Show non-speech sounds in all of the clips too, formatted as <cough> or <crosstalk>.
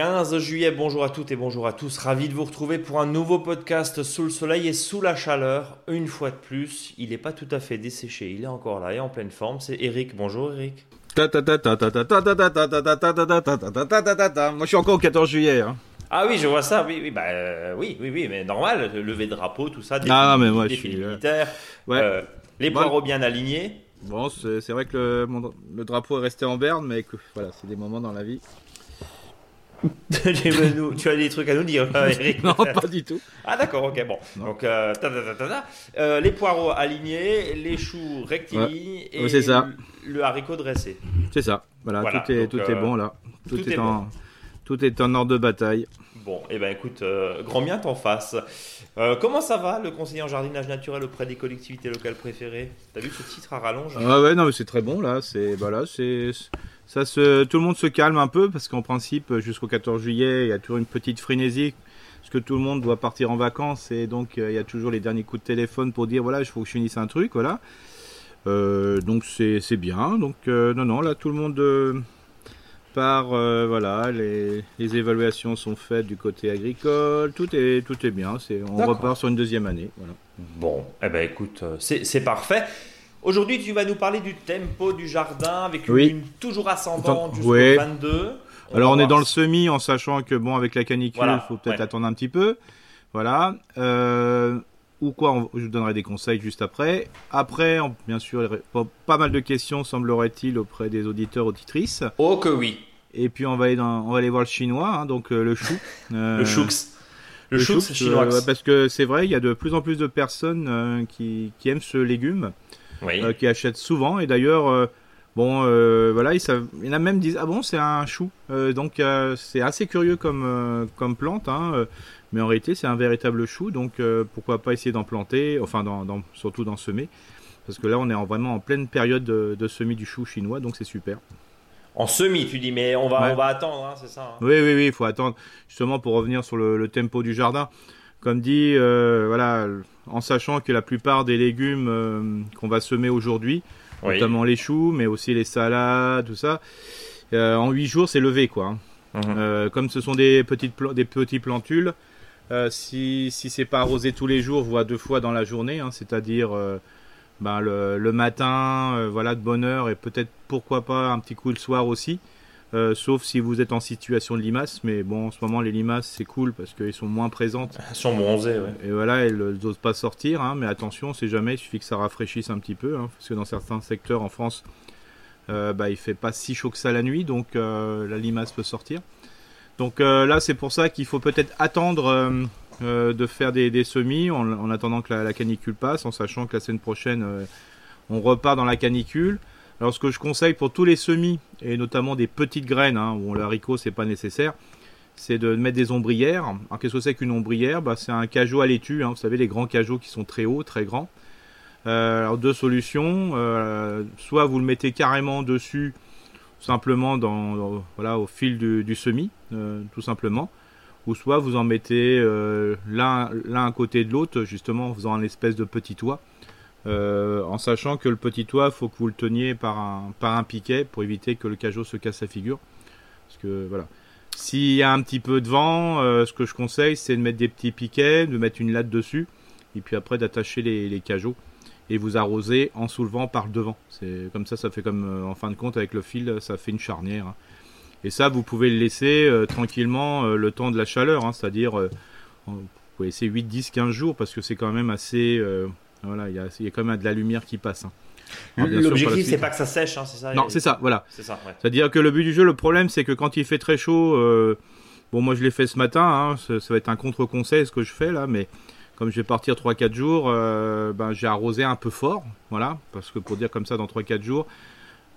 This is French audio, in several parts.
15 juillet, bonjour à toutes et bonjour à tous. Ravi de vous retrouver pour un nouveau podcast sous le soleil et sous la chaleur. Une fois de plus, il n'est pas tout à fait desséché, il est encore là et en pleine forme. C'est Eric. Bonjour Eric. Moi je suis encore au 14 juillet. Hein. Ah oui, je vois ça. Oui, oui, bah, euh, oui, oui, oui, mais normal. Lever drapeau, tout ça. Ah, mais moi, je suis, euh, militaire, ouais. euh, les Moi- poireaux bien alignés. Bon, c'est c'est vrai que le, mon- le drapeau est resté en berne, mais que, voilà, c'est des moments dans la vie. <laughs> Tu as des trucs à nous dire, euh, Eric <laughs> Non, pas du tout. Ah d'accord, ok, bon. Non. Donc, euh, ta, ta, ta, ta, ta. Euh, les poireaux alignés, les choux rectilignes et c'est ça. le haricot dressé. C'est ça. Voilà, Voilà, tout, est, donc, tout euh, est bon là. Tout, tout est, est en, tout est en ordre de bataille. Bon, eh ben écoute, euh, grand bien t'en. Euh, comment ça va, le conseiller en jardinage naturel auprès des collectivités locales préférées? T'as vu ce titre à rallonge? Ah ouais, non, mais c'est très bon là. C'est voilà, c'est ça se, tout le monde se calme un peu parce qu'en principe, jusqu'au 14 juillet, il y a toujours une petite frénésie parce que tout le monde doit partir en vacances et donc euh, il y a toujours les derniers coups de téléphone pour dire voilà, il faut que je finisse un truc, voilà. Euh, donc c'est bien. Donc euh, non, non, là tout le monde euh, part, voilà, les, les évaluations sont faites du côté agricole, tout est tout est bien. On repart sur une deuxième année, voilà. Bon, eh ben écoute, c'est parfait. Aujourd'hui, tu vas nous parler du tempo du jardin avec une Oui. lune toujours ascendante jusqu'au ouais. 22. Alors on est dans le semi en sachant que bon avec la canicule il Voilà, faut peut-être ouais. attendre un petit peu. Voilà. Euh, ou quoi, on- je vous donnerai des conseils juste après. Après, en- bien sûr, pas mal de questions semblerait-il auprès des auditeurs auditrices. Oh que oui, Et puis on va aller, dans, on va aller voir le chinois, hein, donc euh, le chou. <laughs> Euh, le choux. Le, choux choux, chinois. euh, parce que c'est vrai, il y a de plus en plus de personnes euh, qui, qui aiment ce légume. Oui. euh, qui achètent souvent. Et d'ailleurs, euh, bon, euh, voilà, ils savent, il y en a même qui disent ah bon, c'est un chou. Donc c'est assez curieux comme comme plante, hein, mais en réalité c'est un véritable chou. Donc pourquoi pas essayer d'en planter, enfin dans, dans- surtout d'en semer. Parce que là, on est en- vraiment en pleine période de, de semis du chou chinois, donc c'est super. En semi, tu dis, mais on va, Ouais. on va attendre, hein, c'est ça hein Oui, oui, oui, il faut attendre justement pour revenir sur le, le tempo du jardin. Comme dit, euh, voilà, en sachant que la plupart des légumes euh, qu'on va semer aujourd'hui, Oui. notamment les choux, mais aussi les salades, tout ça. Euh, en 8 jours, c'est levé, quoi. hein. Mhm. Comme ce sont des petites des petits plantules, si, si c'est pas arrosé tous les jours, voire deux fois dans la journée, hein, c'est-à-dire ben, le, le matin, voilà, de bonne heure, et peut-être pourquoi pas un petit coup le soir aussi. Euh, sauf si vous êtes en situation de limaces, mais bon, en ce moment les limaces c'est cool parce qu'elles sont moins présentes Elles sont bronzées, ouais. et voilà, elles n'osent pas sortir, hein, mais attention, on sait jamais, il suffit que ça rafraîchisse un petit peu, hein, parce que dans certains secteurs en France, euh, bah, il fait pas si chaud que ça la nuit, donc euh, la limace peut sortir. Donc là, c'est pour ça qu'il faut peut-être attendre de faire des, des semis en, en attendant que la, la canicule passe, en sachant que la semaine prochaine, on repart dans la canicule. Alors ce que je conseille pour tous les semis, et notamment des petites graines, hein, où le haricot c'est pas nécessaire, c'est de mettre des ombrières. Alors qu'est-ce que c'est qu'une ombrière? Bah, C'est un cajot à laitue, hein, vous savez les grands cajots qui sont très hauts, très grands. Euh, alors deux solutions, euh, soit vous le mettez carrément dessus, simplement dans, au fil du, semis, euh, tout simplement, ou soit vous en mettez l'un à côté de l'autre, justement en faisant un espèce de petit toit, euh, en sachant que le petit toit, faut que vous le teniez par un, piquet pour éviter que le cajot se casse la figure. Parce que voilà. S'il y a un petit peu de vent, euh, ce que je conseille, c'est de mettre des petits piquets, de mettre une latte dessus, et puis après d'attacher les, cajots et vous arroser en soulevant par le devant. C'est comme ça, ça fait comme euh, en fin de compte avec le fil, ça fait une charnière. hein. Et ça, vous pouvez le laisser tranquillement le temps de la chaleur, hein, c'est-à-dire vous pouvez laisser 8, 10, 15 jours parce que c'est quand même assez. Voilà, il y a, il y a quand même de la lumière qui passe. hein. L'objectif, c'est pas que ça sèche, hein, c'est ça Non, c'est ça, voilà. C'est ça, ouais. C'est-à-dire que le but du jeu, le problème, c'est que quand il fait très chaud, euh, bon, moi je l'ai fait ce matin, hein, ça, ça va être un contre-conseil ce que je fais là, mais comme je vais partir 3-4 jours, euh, ben, j'ai arrosé un peu fort, voilà, parce que pour dire comme ça, dans 3-4 jours,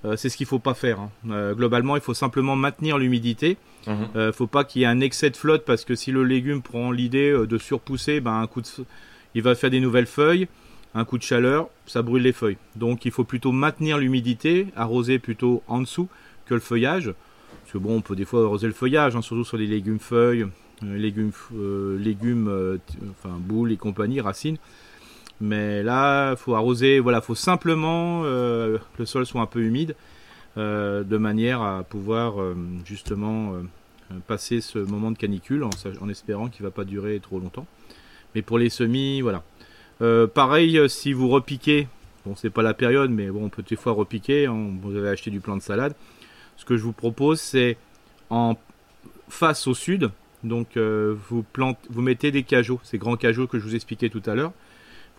euh, c'est ce qu'il faut pas faire. hein. Euh, globalement, il faut simplement maintenir l'humidité. Mhm. Euh, faut pas qu'il y ait un excès de flotte parce que si le légume prend l'idée de surpousser, ben un coup de, il va faire des nouvelles feuilles. Un coup de chaleur, ça brûle les feuilles. Donc il faut plutôt maintenir l'humidité, arroser plutôt en dessous que le feuillage. Parce que bon, on peut des fois arroser le feuillage, hein, surtout sur les légumes feuilles, euh, légumes, euh, euh, boules et compagnie, racines. Mais là, faut arroser, voilà, faut simplement que le sol soit un peu humide, de manière à pouvoir justement passer ce moment de canicule en espérant qu'il ne va pas durer trop longtemps. Mais pour les semis, voilà. Pareil, si vous repiquez, bon, c'est pas la période, mais bon, on peut des fois repiquer. Hein, vous avez acheté du plant de salade. Ce que je vous propose, c'est en face au sud, donc vous, plantez, vous mettez des cajots, ces grands cajots que je vous expliquais tout à l'heure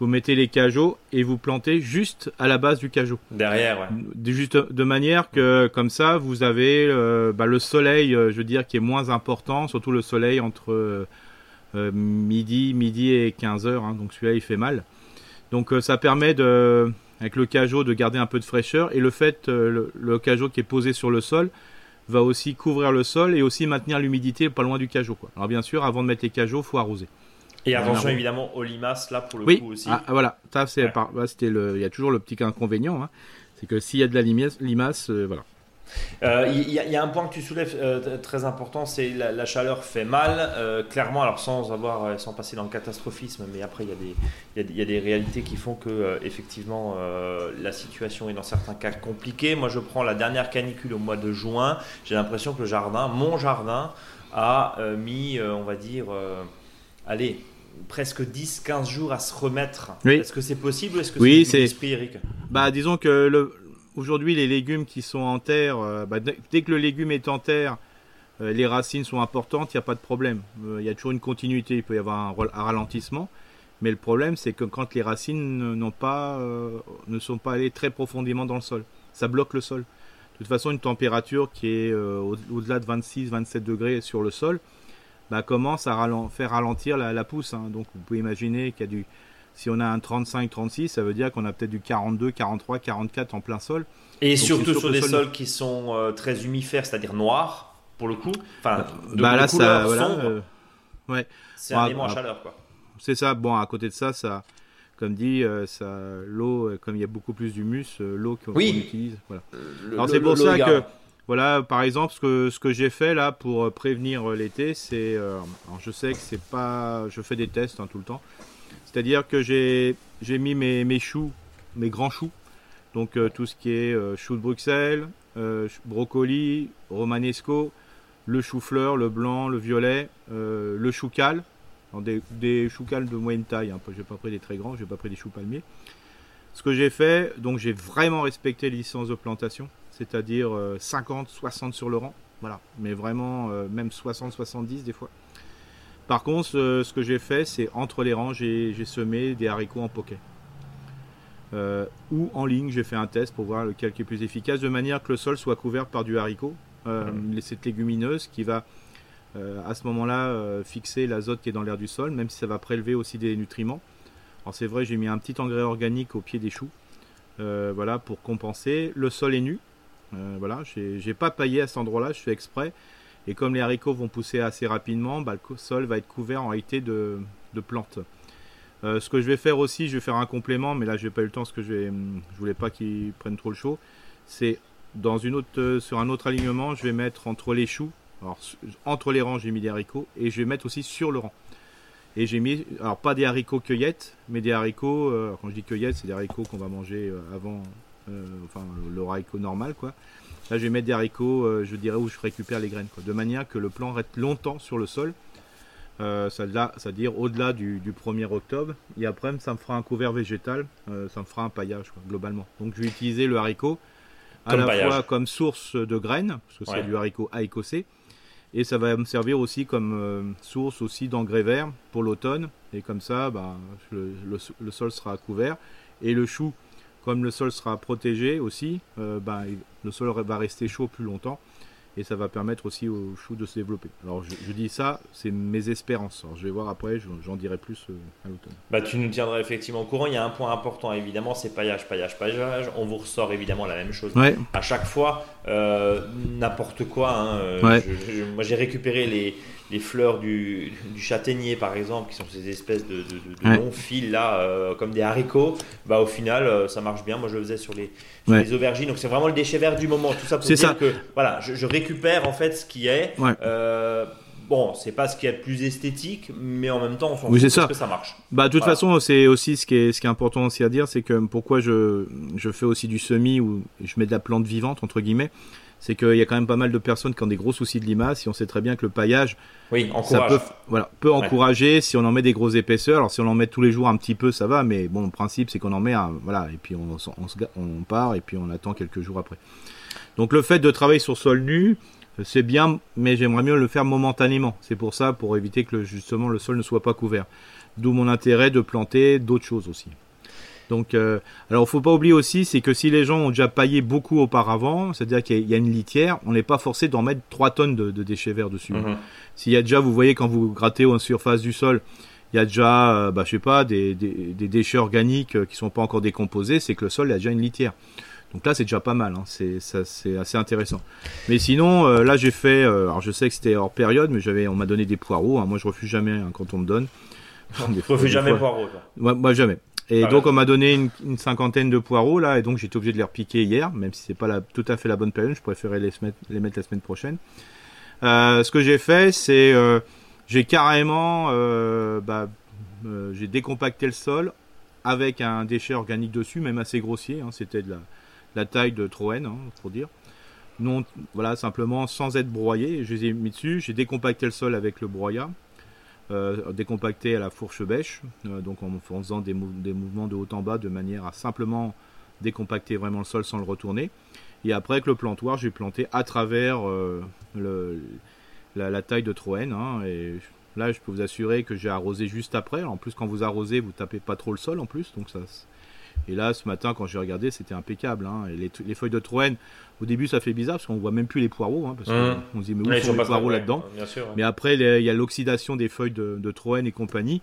vous mettez les cajots et vous plantez juste à la base du cajot. Derrière, ouais. De, juste de manière que, comme ça, vous avez euh, bah, le soleil, euh, je veux dire, qui est moins important, surtout le soleil entre euh, midi, midi et 15 heures. Hein. donc celui-là, il fait mal. Donc ça permet de, avec le cajot, de garder un peu de fraîcheur. Et le fait, le, le cajot qui est posé sur le sol va aussi couvrir le sol et aussi maintenir l'humidité pas loin du cajot. Quoi. Alors bien sûr, avant de mettre les cajots, faut arroser. Et attention évidemment aux limaces là pour le coup aussi. Ah, voilà, ça c'est c'était le, il y a toujours le petit inconvénient, hein. c'est que s'il y a de la limace, limace euh, voilà. Euh, il y, y, a un point que tu soulèves euh, très important, c'est la, la, chaleur fait mal. clairement, alors sans avoir, sans passer dans le catastrophisme, mais après il y a des, il y a, y a des réalités qui font que effectivement la situation est dans certains cas compliquée. Moi, je prends la dernière canicule au mois de juin. J'ai l'impression que le jardin, mon jardin, a mis, on va dire, allez, presque 10-15 jours à se remettre. Est-ce que c'est possible ou est-ce que oui, c'est l'esprit, Eric? Bah, disons que le... aujourd'hui, les légumes qui sont en terre, euh, bah, dès que le légume est en terre, euh, les racines sont importantes, il n'y a pas de problème. Euh, il y a toujours une continuité, il peut y avoir un, ralentissement. Mais le problème, c'est que quand les racines ne sont pas allées très profondément dans le sol, ça bloque le sol. De toute façon, une température qui est au-delà de 26-27 degrés sur le sol, bah, commence à faire ralentir la, pousse. Hein. Donc vous pouvez imaginer qu'il y a du. Si on a un 35-36, ça veut dire qu'on a peut-être du 42, 43, 44 en plein sol. Et surtout sur des sols qui sont euh, très humifères, c'est-à-dire noirs, pour le coup. Enfin, de, bah là, ça, euh, ouais. C'est un élément à chaleur, quoi. C'est ça. Bon, à côté de ça, ça, comme dit, euh, ça, l'eau, comme il y a beaucoup plus d'humus, l'eau qu'on utilise. Voilà. Alors c'est pour ça que voilà, par exemple, ce que, ce que j'ai fait là pour prévenir l'été, c'est. Euh, alors je sais que c'est pas. Je fais des tests hein, tout le temps. C'est-à-dire que j'ai mis mes, mes, choux, mes grands choux. Donc tout ce qui est chou de Bruxelles, brocoli, romanesco, le chou-fleur, le blanc, le violet, le chou cal. Des, des choux cal de moyenne taille. Hein, je n'ai pas pris des très grands, j'ai pas pris des choux palmiers. Ce que j'ai fait, donc j'ai vraiment respecté les licences de plantation c'est-à-dire 50, euh, 60 sur le rang. Voilà, mais vraiment euh, même 60, 70 des fois. Par contre, euh, ce que j'ai fait, c'est entre les rangs, j'ai semé des haricots en poquet. ou en ligne, j'ai fait un test pour voir lequel qui est plus efficace, de manière que le sol soit couvert par du haricot, mmh. cette légumineuse qui va à ce moment-là fixer l'azote qui est dans l'air du sol, même si ça va prélever aussi des nutriments. Alors c'est vrai, j'ai mis un petit engrais organique au pied des choux, voilà, pour compenser. Le sol est nu, euh, voilà, j'ai pas paillé à cet endroit-là, je fais exprès. Et comme les haricots vont pousser assez rapidement, bah, le sol va être couvert en réalité de, plantes. Euh, ce que je vais faire aussi, je vais faire un complément, mais là je n'ai pas eu le temps parce que je, vais, je voulais pas qu'ils prennent trop le chaud. C'est dans une autre, euh, sur un autre alignement, je vais mettre entre les choux, entre les rangs j'ai mis des haricots et je vais mettre aussi sur le rang. Et j'ai mis, alors pas des haricots cueillettes, mais des haricots, quand je dis cueillettes, c'est des haricots qu'on va manger avant, euh, enfin le haricot normal quoi. Là je vais mettre des haricots, euh, je dirais où je récupère les graines quoi, de manière que le plant reste longtemps sur le sol. Euh, c'est-à-dire au-delà du, 1er octobre. Et après, ça me fera un couvert végétal, ça me fera un paillage globalement. Donc je vais utiliser le haricot à la fois comme source de graines, parce que c'est du haricot écossais et ça va me servir aussi comme source aussi d'engrais verts pour l'automne. Et comme ça, bah, le, sol sera couvert. Et le chou, comme le sol sera protégé aussi, euh, ben, le sol va rester chaud plus longtemps et ça va permettre aussi aux choux de se développer. Alors je, dis ça, c'est mes espérances. je vais voir après, j'en dirai plus euh, à l'automne. Bah, tu nous tiendras effectivement au courant. Il y a un point important évidemment, c'est paillage, paillage, paillage. On vous ressort évidemment la même chose à chaque fois. Euh, n'importe quoi. Hein. moi j'ai récupéré les, les fleurs du, du, châtaignier par exemple, qui sont ces espèces de, longs fils là, euh, comme des haricots, bah au final euh, ça marche bien. Moi je le faisais sur les, les aubergines, donc c'est vraiment le déchet vert du moment. Tout ça pour dire que voilà, je, récupère en fait ce qui est. Euh, bon, c'est pas ce qui est le plus esthétique, mais en même temps, on s'en oui, ça. que ça marche. Bah, de toute façon, c'est aussi ce qui est, ce qui est important aussi à dire, c'est que pourquoi je, je fais aussi du semi ou je mets de la plante vivante entre guillemets, c'est qu'il y a quand même pas mal de personnes qui ont des gros soucis de limaces. Si on sait très bien que le paillage, oui, ça peut, voilà, peut encourager si on en met des grosses épaisseurs. Alors si on en met tous les jours un petit peu, ça va, mais bon, le principe c'est qu'on en met un, voilà, et puis on, on, on, part et puis on attend quelques jours après. Donc le fait de travailler sur sol nu, c'est bien, mais j'aimerais mieux le faire momentanément. C'est pour ça, pour éviter que justement le sol ne soit pas couvert. D'où mon intérêt de planter d'autres choses aussi. Donc, euh, alors, faut pas oublier aussi, c'est que si les gens ont déjà paillé beaucoup auparavant, c'est-à-dire qu'il y a une litière, on n'est pas forcé d'en mettre 3 tonnes de, déchets verts dessus. Mhm. S'il y a déjà, vous voyez, quand vous grattez en surface du sol, il y a déjà, euh, bah, je sais pas, des, déchets organiques euh, qui sont pas encore décomposés, c'est que le sol a déjà une litière. Donc là, c'est déjà pas mal, hein. c'est assez intéressant. Mais sinon, euh, là, j'ai fait, alors je sais que c'était hors période, mais j'avais, on m'a donné des poireaux. Hein. Moi, je refuse jamais hein, quand on me donne. <laughs> Je refuse jamais poireaux. Moi, moi, jamais. Et donc on m'a donné une, cinquantaine de poireaux là, et donc j'étais obligé de les repiquer hier, même si c'est pas la, tout à fait la bonne période. Je préférais les, les mettre la semaine prochaine. Euh, ce que j'ai fait, c'est euh, j'ai carrément euh, bah, j'ai décompacté le sol avec un déchet organique dessus, même assez grossier. Hein, C'était de la, la, taille de Troen, hein, pour dire. Non, voilà, simplement sans être broyé. Je les ai mis dessus. J'ai décompacté le sol avec le broyat. Euh, décompacté à la fourche bêche, euh, donc en, faisant des, mouvements de haut en bas de manière à simplement décompacter vraiment le sol sans le retourner. Et après avec le plantoir, j'ai planté à travers euh, la, taille de Troène. Hein, et là, je peux vous assurer que j'ai arrosé juste après. En plus, quand vous arrosez, vous tapez pas trop le sol en plus, donc ça, et là, ce matin, quand j'ai regardé, c'était impeccable. Hein. Et les, feuilles de Troène, au début, ça fait bizarre parce qu'on voit même plus les poireaux. Hein, parce qu'on mmh. se dit, mais où sont les poireaux là-dedans Mais après, il y a l'oxydation des feuilles de, de Troène et compagnie.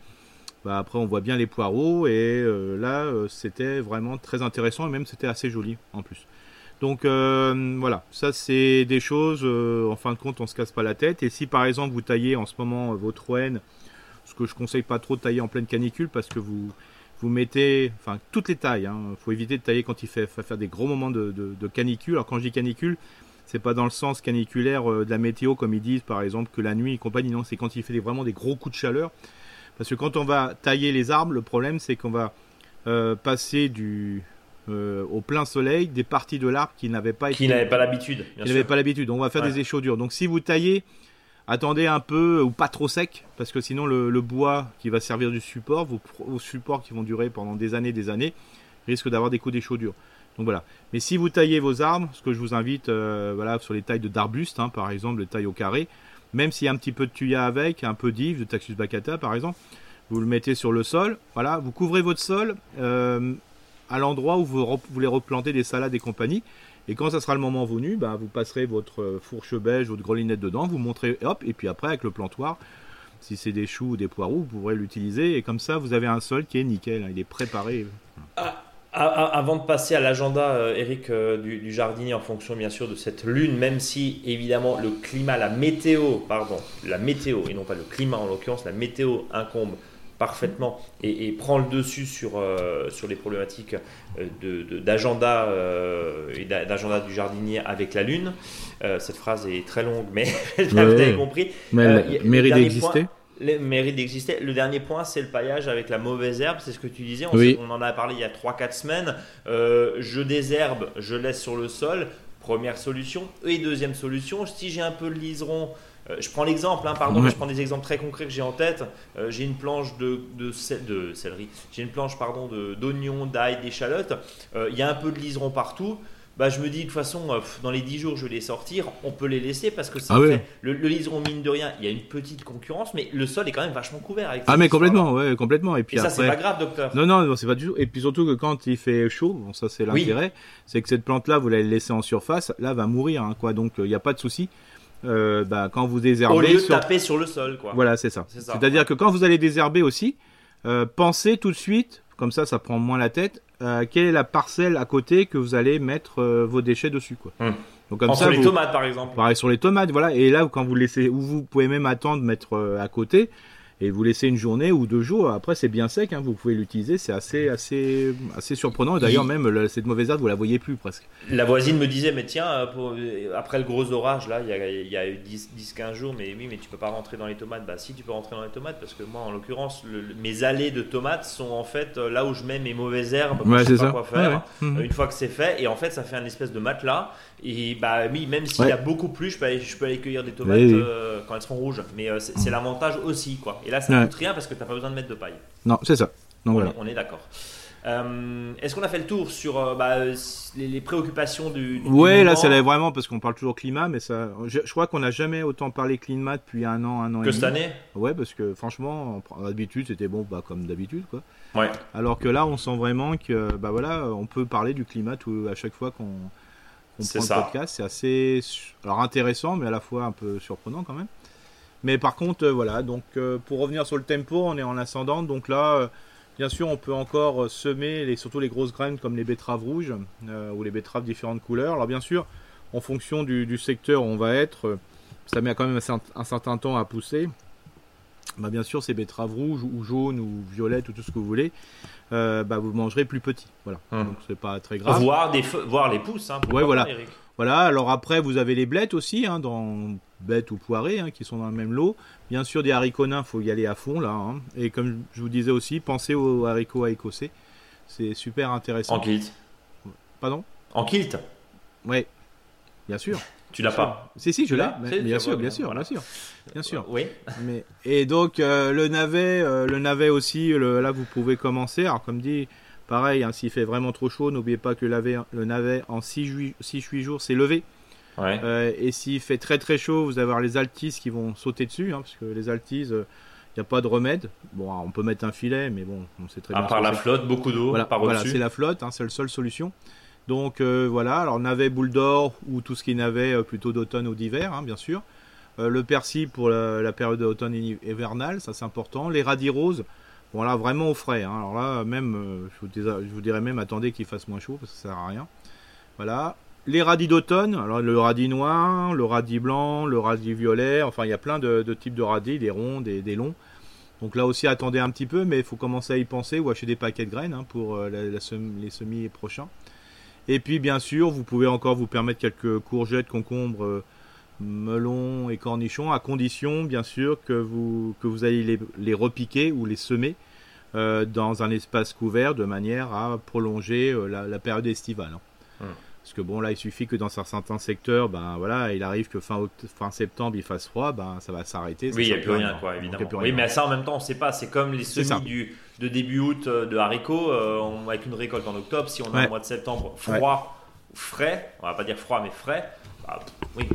Bah, après, on voit bien les poireaux. Et euh, là, euh, c'était vraiment très intéressant. Et même, c'était assez joli en plus. Donc euh, voilà, ça c'est des choses, en fin de compte, on se casse pas la tête. Et si par exemple vous taillez en ce moment vos Troènes, ce que je conseille pas trop de tailler en pleine canicule parce que vous, vous mettez, enfin toutes les tailles, il hein. faut éviter de tailler quand il fait, faire des gros moments de, canicule. Alors quand je dis canicule, c'est pas dans le sens caniculaire euh, de la météo comme ils disent par exemple que la nuit et compagnie, non, c'est quand il fait vraiment des gros coups de chaleur. Parce que quand on va tailler les arbres, le problème c'est qu'on va euh, passer du, euh, au plein soleil des parties de l'arbre qui n'avaient pas qui n'avaient pas l'habitude. Qui n'avaient pas l'habitude. On va faire des échaudures. Donc si vous taillez attendez un peu ou pas trop sec parce que sinon le, bois qui va servir du support, vos, supports qui vont durer pendant des années, des années, risquent d'avoir des coups d'échaudure. Donc voilà. Mais si vous taillez vos arbres, ce que je vous invite, euh, voilà, sur les tailles d'arbustes, hein, par exemple, le taille au carré, même s'il y a un petit peu de tuya avec, un peu d'if, de Taxus baccata, par exemple, vous le mettez sur le sol. Voilà, vous couvrez votre sol euh, à l'endroit où vous voulez replanter des salades et compagnie. Et quand ça sera le moment venu, bah, vous passerez votre euh, fourche beige, votre grelinette dedans, vous montrez, hop, et puis après avec le plantoir, si c'est des choux ou des poireaux, vous pourrez l'utiliser. Et comme ça, vous avez un sol qui est nickel, hein, il est préparé. Ah, ah, ah, avant de passer à l'agenda, euh, Eric, euh, du, jardinier, en fonction bien sûr de cette lune, même si évidemment le climat, la météo, pardon, la météo, et non pas le climat en l'occurrence, la météo incombe parfaitement et, prend le dessus sur, euh, sur les problématiques euh, d'agenda euh, et d'agenda du jardinier avec la Lune. cette phrase est très longue, mais <laughs> vous avez compris. Mais elle mérite d'exister. Le mérite d'exister. Le dernier point, c'est le paillage avec la mauvaise herbe. C'est ce que tu disais. On, on en a parlé il y a 3-4 semaines. je désherbe, je laisse sur le sol. Première solution. Et deuxième solution, si j'ai un peu de liseron je prends l'exemple, hein, pardon, je prends des exemples très concrets que j'ai en tête. Euh, j'ai une planche de, de, de céleri, j'ai une planche pardon d'oignons, d'ail, d'échalotes. Euh, il y a un peu de liseron partout. Bah, je me dis de toute façon, dans les 10 jours, je vais les sortir. On peut les laisser parce que ah le, liseron, mine de rien, il y a une petite concurrence, mais le sol est quand même vachement couvert. Avec ah, mais complètement, ouais, complètement. Et puis ça, c'est pas grave, docteur. Non, non, c'est pas du tout. Et puis surtout que quand il fait chaud, bon, ça c'est l'intérêt, c'est que cette plante-là, vous la laissez en surface, là, va mourir, hein, quoi. Donc, il n'y a pas de souci. Euh, bah, quand vous désherbez. Au lieu de taper sur le sol, quoi. Voilà, c'est ça. C'est-à-dire que quand vous allez désherber aussi, euh, pensez tout de suite, comme ça, ça prend moins la tête, euh, quelle est la parcelle à côté que vous allez mettre vos déchets dessus, quoi. Hum. Donc comme ça, sur les tomates, par exemple. Pareil sur les tomates, voilà. Et là, quand vous laissez, ou vous pouvez même attendre mettre à côté. Et vous laissez une journée ou deux jours. Après, c'est bien sec, hein, vous pouvez l'utiliser. C'est assez, assez, assez surprenant. D'ailleurs, même cette mauvaise herbe, vous la voyez plus presque. La voisine me disait, mais tiens, euh, euh, après le gros orage, là, il y a, eu 10-15 jours, mais oui, mais tu peux pas rentrer dans les tomates. Bah, si, tu peux rentrer dans les tomates parce que moi, en l'occurrence, mes allées de tomates sont en fait euh, là où je mets mes mauvaises herbes. Ouais, je sais pas ça. quoi faire. Mhm. Une fois que c'est fait, et en fait, ça fait un espèce de matelas. Et bah oui, même s'il y a beaucoup plus, je peux aller, je peux aller cueillir des tomates quand elles seront rouges. Mais c'est mhm. l'avantage aussi, quoi. Et là, ça ne coûte rien parce que tu n'as pas besoin de mettre de paille. Non, c'est ça. Donc, on, voilà. est, on est d'accord. Euh, est-ce qu'on a fait le tour sur euh, bah, les, préoccupations du, du Ouais, là, c'est vraiment parce qu'on parle toujours climat, mais ça, je, crois qu'on n'a jamais autant parlé climat depuis un an, un an que et cette année. Ouais, parce que franchement, d'habitude, c'était bon, bah, comme d'habitude, quoi. Ouais. Alors que là, on sent vraiment que, bah voilà, on peut parler du climat tout, à chaque fois qu'on prend le podcast. C'est assez, alors intéressant, mais à la fois un peu surprenant quand même. Mais par contre, euh, voilà, donc euh, pour revenir sur le tempo, on est en ascendant. Donc là, euh, bien sûr, on peut encore semer les, surtout les grosses graines comme les betteraves rouges ou les betteraves différentes couleurs. Alors bien sûr, en fonction du, secteur où on va être, ça met quand même un, certain temps à pousser. Bah, bien sûr, ces betteraves rouges ou jaunes ou violettes ou tout ce que vous voulez, bah, vous mangerez plus petit. Voilà, hum. donc c'est pas très grave. Voir, des voir les pousses. Hein, ouais, voilà. Voilà, alors après, vous avez les blettes aussi, hein, dans bêtes ou poirées, hein, qui sont dans le même lot. Bien sûr, des haricots nains, il faut y aller à fond, là. Hein. Et comme je vous disais aussi, pensez aux haricots à écossais. C'est super intéressant. En kilt Pardon? En kilt? Oui, bien sûr. Tu l'as pas Si, si, je l'ai. Bien, sûr, bien, sûr, bien sûr, bien sûr. Oui. Mais, et donc, euh, le navet, euh, le navet aussi, là, vous pouvez commencer. Alors, comme dit, Pareil, hein, s'il fait vraiment trop chaud, n'oubliez pas que le navet en 6-8 jours, c'est levé. Euh, et s'il fait très très chaud, vous allez avoir les altises qui vont sauter dessus, hein, parce que les altises, il euh, n'y a pas de remède. Bon, on peut mettre un filet, mais bon, on sait très à bien. À part la flotte, beaucoup d'eau voilà, voilà c'est la flotte, hein, c'est la seule solution. Donc euh, voilà, alors navet boule d'or ou tout ce qui est navet plutôt d'automne ou d'hiver, bien sûr. le persil pour la, la période d'automne hivernale, ça c'est important. Les radis roses, Bon là vraiment au frais. Hein. Alors là même, euh, je, vous dirais, même attendez qu'il fasse moins chaud parce que ça sert à rien. Voilà. Les radis d'automne, alors le radis noir, le radis blanc, le radis violet, enfin il y a plein de, types de radis, des ronds, des, longs. Donc là aussi attendez un petit peu, mais il faut commencer à y penser ou acheter des paquets de graines hein, pour euh, les semis prochains. Et puis bien sûr, vous pouvez encore vous permettre quelques courgettes, concombres, euh, melons et cornichons, à condition bien sûr que vous, que allez les, repiquer ou les semer euh, dans un espace couvert de manière à prolonger la, période estivale. Hein. Hum. Parce que bon là il suffit que dans certains secteurs, ben voilà, il arrive que fin, fin septembre il fasse froid, ben ça va s'arrêter. Oui, il n'y a plus rien, quoi, évidemment. oui, mais ça en même temps on ne sait pas, c'est comme les semis du, de début août euh, de haricots, avec une récolte en octobre, si on a un mois de septembre froid, frais, on va pas dire froid mais frais, bah, oui,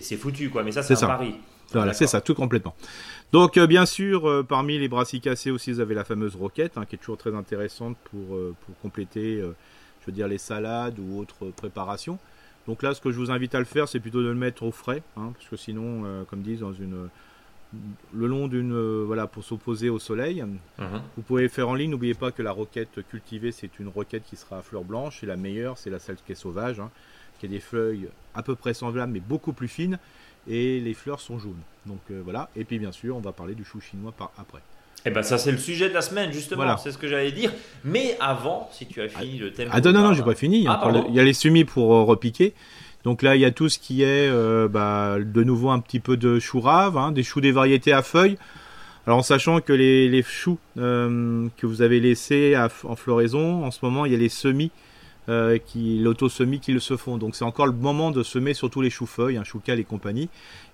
c'est foutu, quoi. Mais ça, c'est un pari. Voilà, c'est ça, tout complètement. Donc, euh, bien sûr, euh, parmi les brassicacées aussi, vous avez la fameuse roquette, hein, qui est toujours très intéressante pour, euh, pour compléter, je veux dire, les salades ou autres préparations. Donc là, ce que je vous invite à le faire, c'est plutôt de le mettre au frais, hein, parce que sinon, comme disent, dans une, le long d'une, voilà, pour s'opposer au soleil. Mhm. Vous pouvez faire en ligne. N'oubliez pas que la roquette cultivée, c'est une roquette qui sera à fleurs blanches, et la meilleure, c'est la celle qui est sauvage. Hein qui a des feuilles à peu près semblables mais beaucoup plus fines et les fleurs sont jaunes. Donc euh, voilà, et puis bien sûr on va parler du chou chinois par après. Et eh ben ça c'est le sujet de la semaine justement, c'est ce que j'allais dire. Mais avant, si tu as fini le thème. Ah non non non, j'ai pas fini. Il y, a, ah, il y a les semis pour euh, repiquer. Donc là il y a tout ce qui est euh, bah, de nouveau un petit peu de chou rave, hein, des choux des variétés à feuilles. Alors en sachant que les, les choux que vous avez laissés en floraison, en ce moment il y a les semis euh, qui l'auto-semis qui le se font. Donc c'est encore le moment de semer sur tous les choux-feuilles, un chou et compagnie.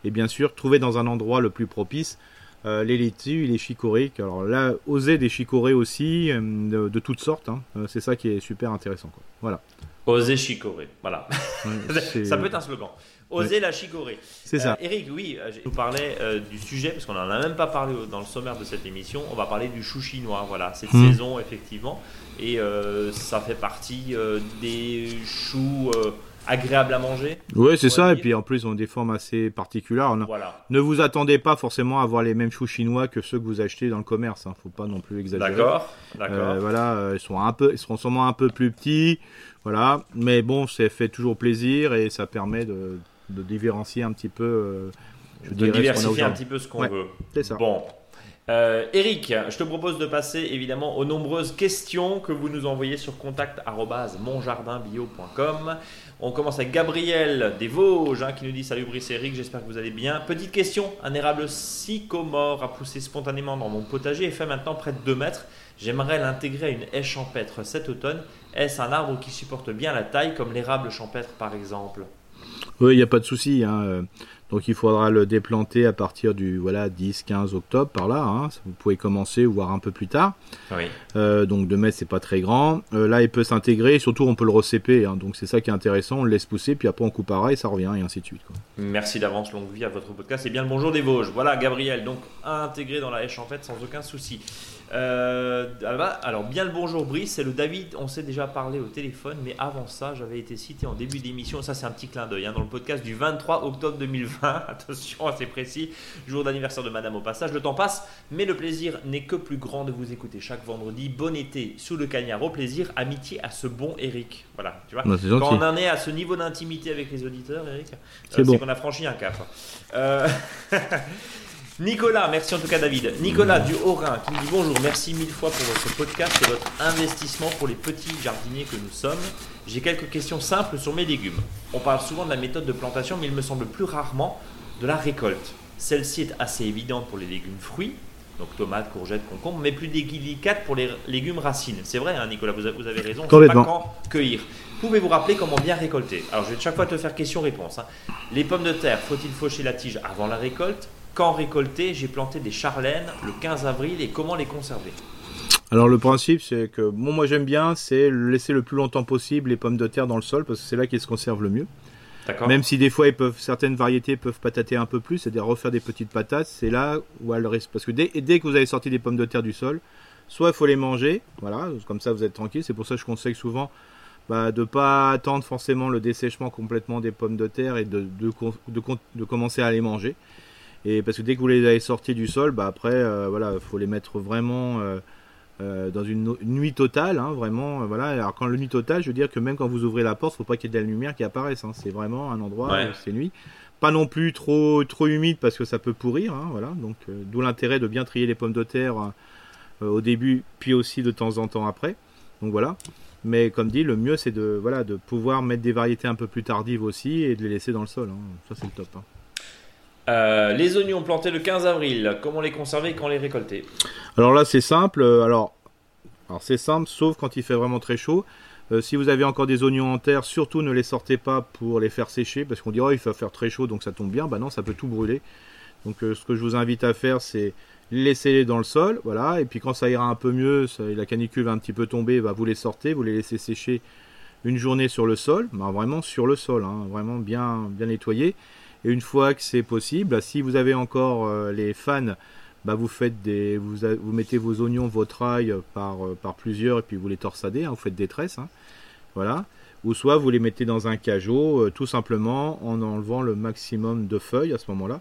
Et bien sûr, trouver dans un endroit le plus propice euh, les laitues les chicorées. Alors là, oser des chicorées aussi, euh, de, toutes sortes. Hein. c'est ça qui est super intéressant. Quoi. Voilà. Oser chicorée, voilà. <laughs> ça peut être un slogan. Oser la chicorée. C'est ça. Eric, oui, je vous parlais du sujet, parce qu'on n'en a même pas parlé dans le sommaire de cette émission. On va parler du chou chinois, voilà, cette hmm. saison, effectivement et euh, ça fait partie euh, des choux euh, agréables à manger. Oui, c'est ça. Et puis en plus, ils ont des formes assez particulières. Ne vous attendez pas forcément à avoir les mêmes choux chinois que ceux que vous achetez dans le commerce. Hein. Faut pas non plus exagérer. D'accord. D'accord. voilà, ils sont un peu, ils seront sûrement un peu plus petits. Voilà, mais bon, ça fait toujours plaisir et ça permet de, de différencier un petit peu je de diversifier un petit peu ce qu'on veut. C'est ça. Bon. Euh, Eric, je te propose de passer évidemment aux nombreuses questions que vous nous envoyez sur contact@monjardinbio.com. On commence avec Gabriel des Vosges hein, qui nous dit Salut Brice et Eric, j'espère que vous allez bien. Petite question un érable sycomore a poussé spontanément dans mon potager et fait maintenant près de 2 mètres. J'aimerais l'intégrer à une haie champêtre cet automne. Est-ce un arbre qui supporte bien la taille comme l'érable champêtre par exemple? Oui, il n'y a pas de souci. Hein. Donc il faudra le déplanter à partir du voilà 10-15 octobre par là. Hein. Vous pouvez commencer ou voir un peu plus tard. Oui. Euh, donc 2 mètres c'est pas très grand. Euh, là il peut s'intégrer. Surtout on peut le recéper. Hein. Donc c'est ça qui est intéressant. On le laisse pousser puis après on coupera et ça revient et ainsi de suite. Merci d'avance longue vie à votre podcast. Et bien le bonjour des Vosges. Voilà Gabriel. Donc intégré dans la hache en fait sans aucun souci. Euh, alors, bien le bonjour Brice, c'est le David, on s'est déjà parlé au téléphone, mais avant ça, j'avais été cité en début d'émission, ça c'est un petit clin d'œil, hein, dans le podcast du 23 octobre 2020, <laughs> attention, assez précis, jour d'anniversaire de Madame au passage, le temps passe, mais le plaisir n'est que plus grand de vous écouter chaque vendredi. Bon été sous le cagnard, au plaisir, amitié à ce bon Eric. Voilà, tu vois, quand on en est à ce niveau d'intimité avec les auditeurs, Eric, c'est euh, qu'on a franchi un cap. Euh... <laughs> Nicolas, merci en tout cas David. Nicolas du Haut-Rhin qui nous dit bonjour, merci mille fois pour votre podcast et votre investissement pour les petits jardiniers que nous sommes. J'ai quelques questions simples sur mes légumes. On parle souvent de la méthode de plantation, mais il me semble plus rarement de la récolte. Celle-ci est assez évidente pour les légumes fruits, donc tomates, courgettes, concombres, mais plus délicate pour les légumes racines. C'est vrai, hein, Nicolas, vous avez raison, on ne sait pas quand cueillir. Pouvez-vous rappeler comment bien récolter? Alors, je vais chaque fois te faire question-réponse. Hein. Les pommes de terre, faut-il faucher la tige avant la récolte? Quand récolter J'ai planté des charlènes le 15 avril et comment les conserver alors le principe c'est que bon moi j'aime bien c'est laisser le plus longtemps possible les pommes de terre dans le sol parce que c'est là qu'elles se conservent le mieux. Même si des fois ils peuvent, certaines variétés peuvent patater un peu plus, c'est-à-dire refaire des petites patates, c'est là où elles restent. Parce que dès, dès, que vous avez sorti des pommes de terre du sol, soit il faut les manger, voilà, comme ça vous êtes tranquille. C'est pour ça que je conseille souvent bah, de ne pas attendre forcément le dessèchement complètement des pommes de terre et de, de, de commencer à les manger. Et parce que dès que vous les avez sortis du sol, bah après, euh, voilà, faut les mettre vraiment euh, euh, dans une, nuit totale, hein, vraiment. voilà. Alors quand le nuit totale, je veux dire que même quand vous ouvrez la porte, faut pas qu'il y ait de la lumière qui apparaisse. Hein. C'est vraiment un endroit, où c'est nuit. Pas non plus trop trop humide parce que ça peut pourrir, hein, voilà. Donc d'où l'intérêt de bien trier les pommes de terre au début, puis aussi de temps en temps après. Donc voilà. Mais comme dit, le mieux c'est de voilà de pouvoir mettre des variétés un peu plus tardives aussi et de les laisser dans le sol. Ça c'est le top. Euh, les oignons plantés le 15 avril, comment les conserver et quand les récolter? Alors là, c'est simple. Alors, alors c'est simple, sauf quand il fait vraiment très chaud. Euh, si vous avez encore des oignons en terre, surtout ne les sortez pas pour les faire sécher, parce qu'on dit oh il va faire très chaud donc ça tombe bien. Bah non, ça peut tout brûler. Donc euh, ce que je vous invite à faire, c'est laisser les dans le sol, voilà. Et puis quand ça ira un peu mieux, la canicule va un petit peu tomber, bah, vous les sortez, vous les laissez sécher une journée sur le sol, bah, vraiment sur le sol, hein, vraiment bien bien nettoyé. Et une fois que c'est possible, si vous avez encore euh, les fans, bah vous faites des, vous, mettez vos oignons, votre ail par, euh, plusieurs et puis vous les torsadez, hein, vous faites des tresses, hein, voilà. Ou soit vous les mettez dans un cajot, euh, tout simplement en enlevant le maximum de feuilles à ce moment-là.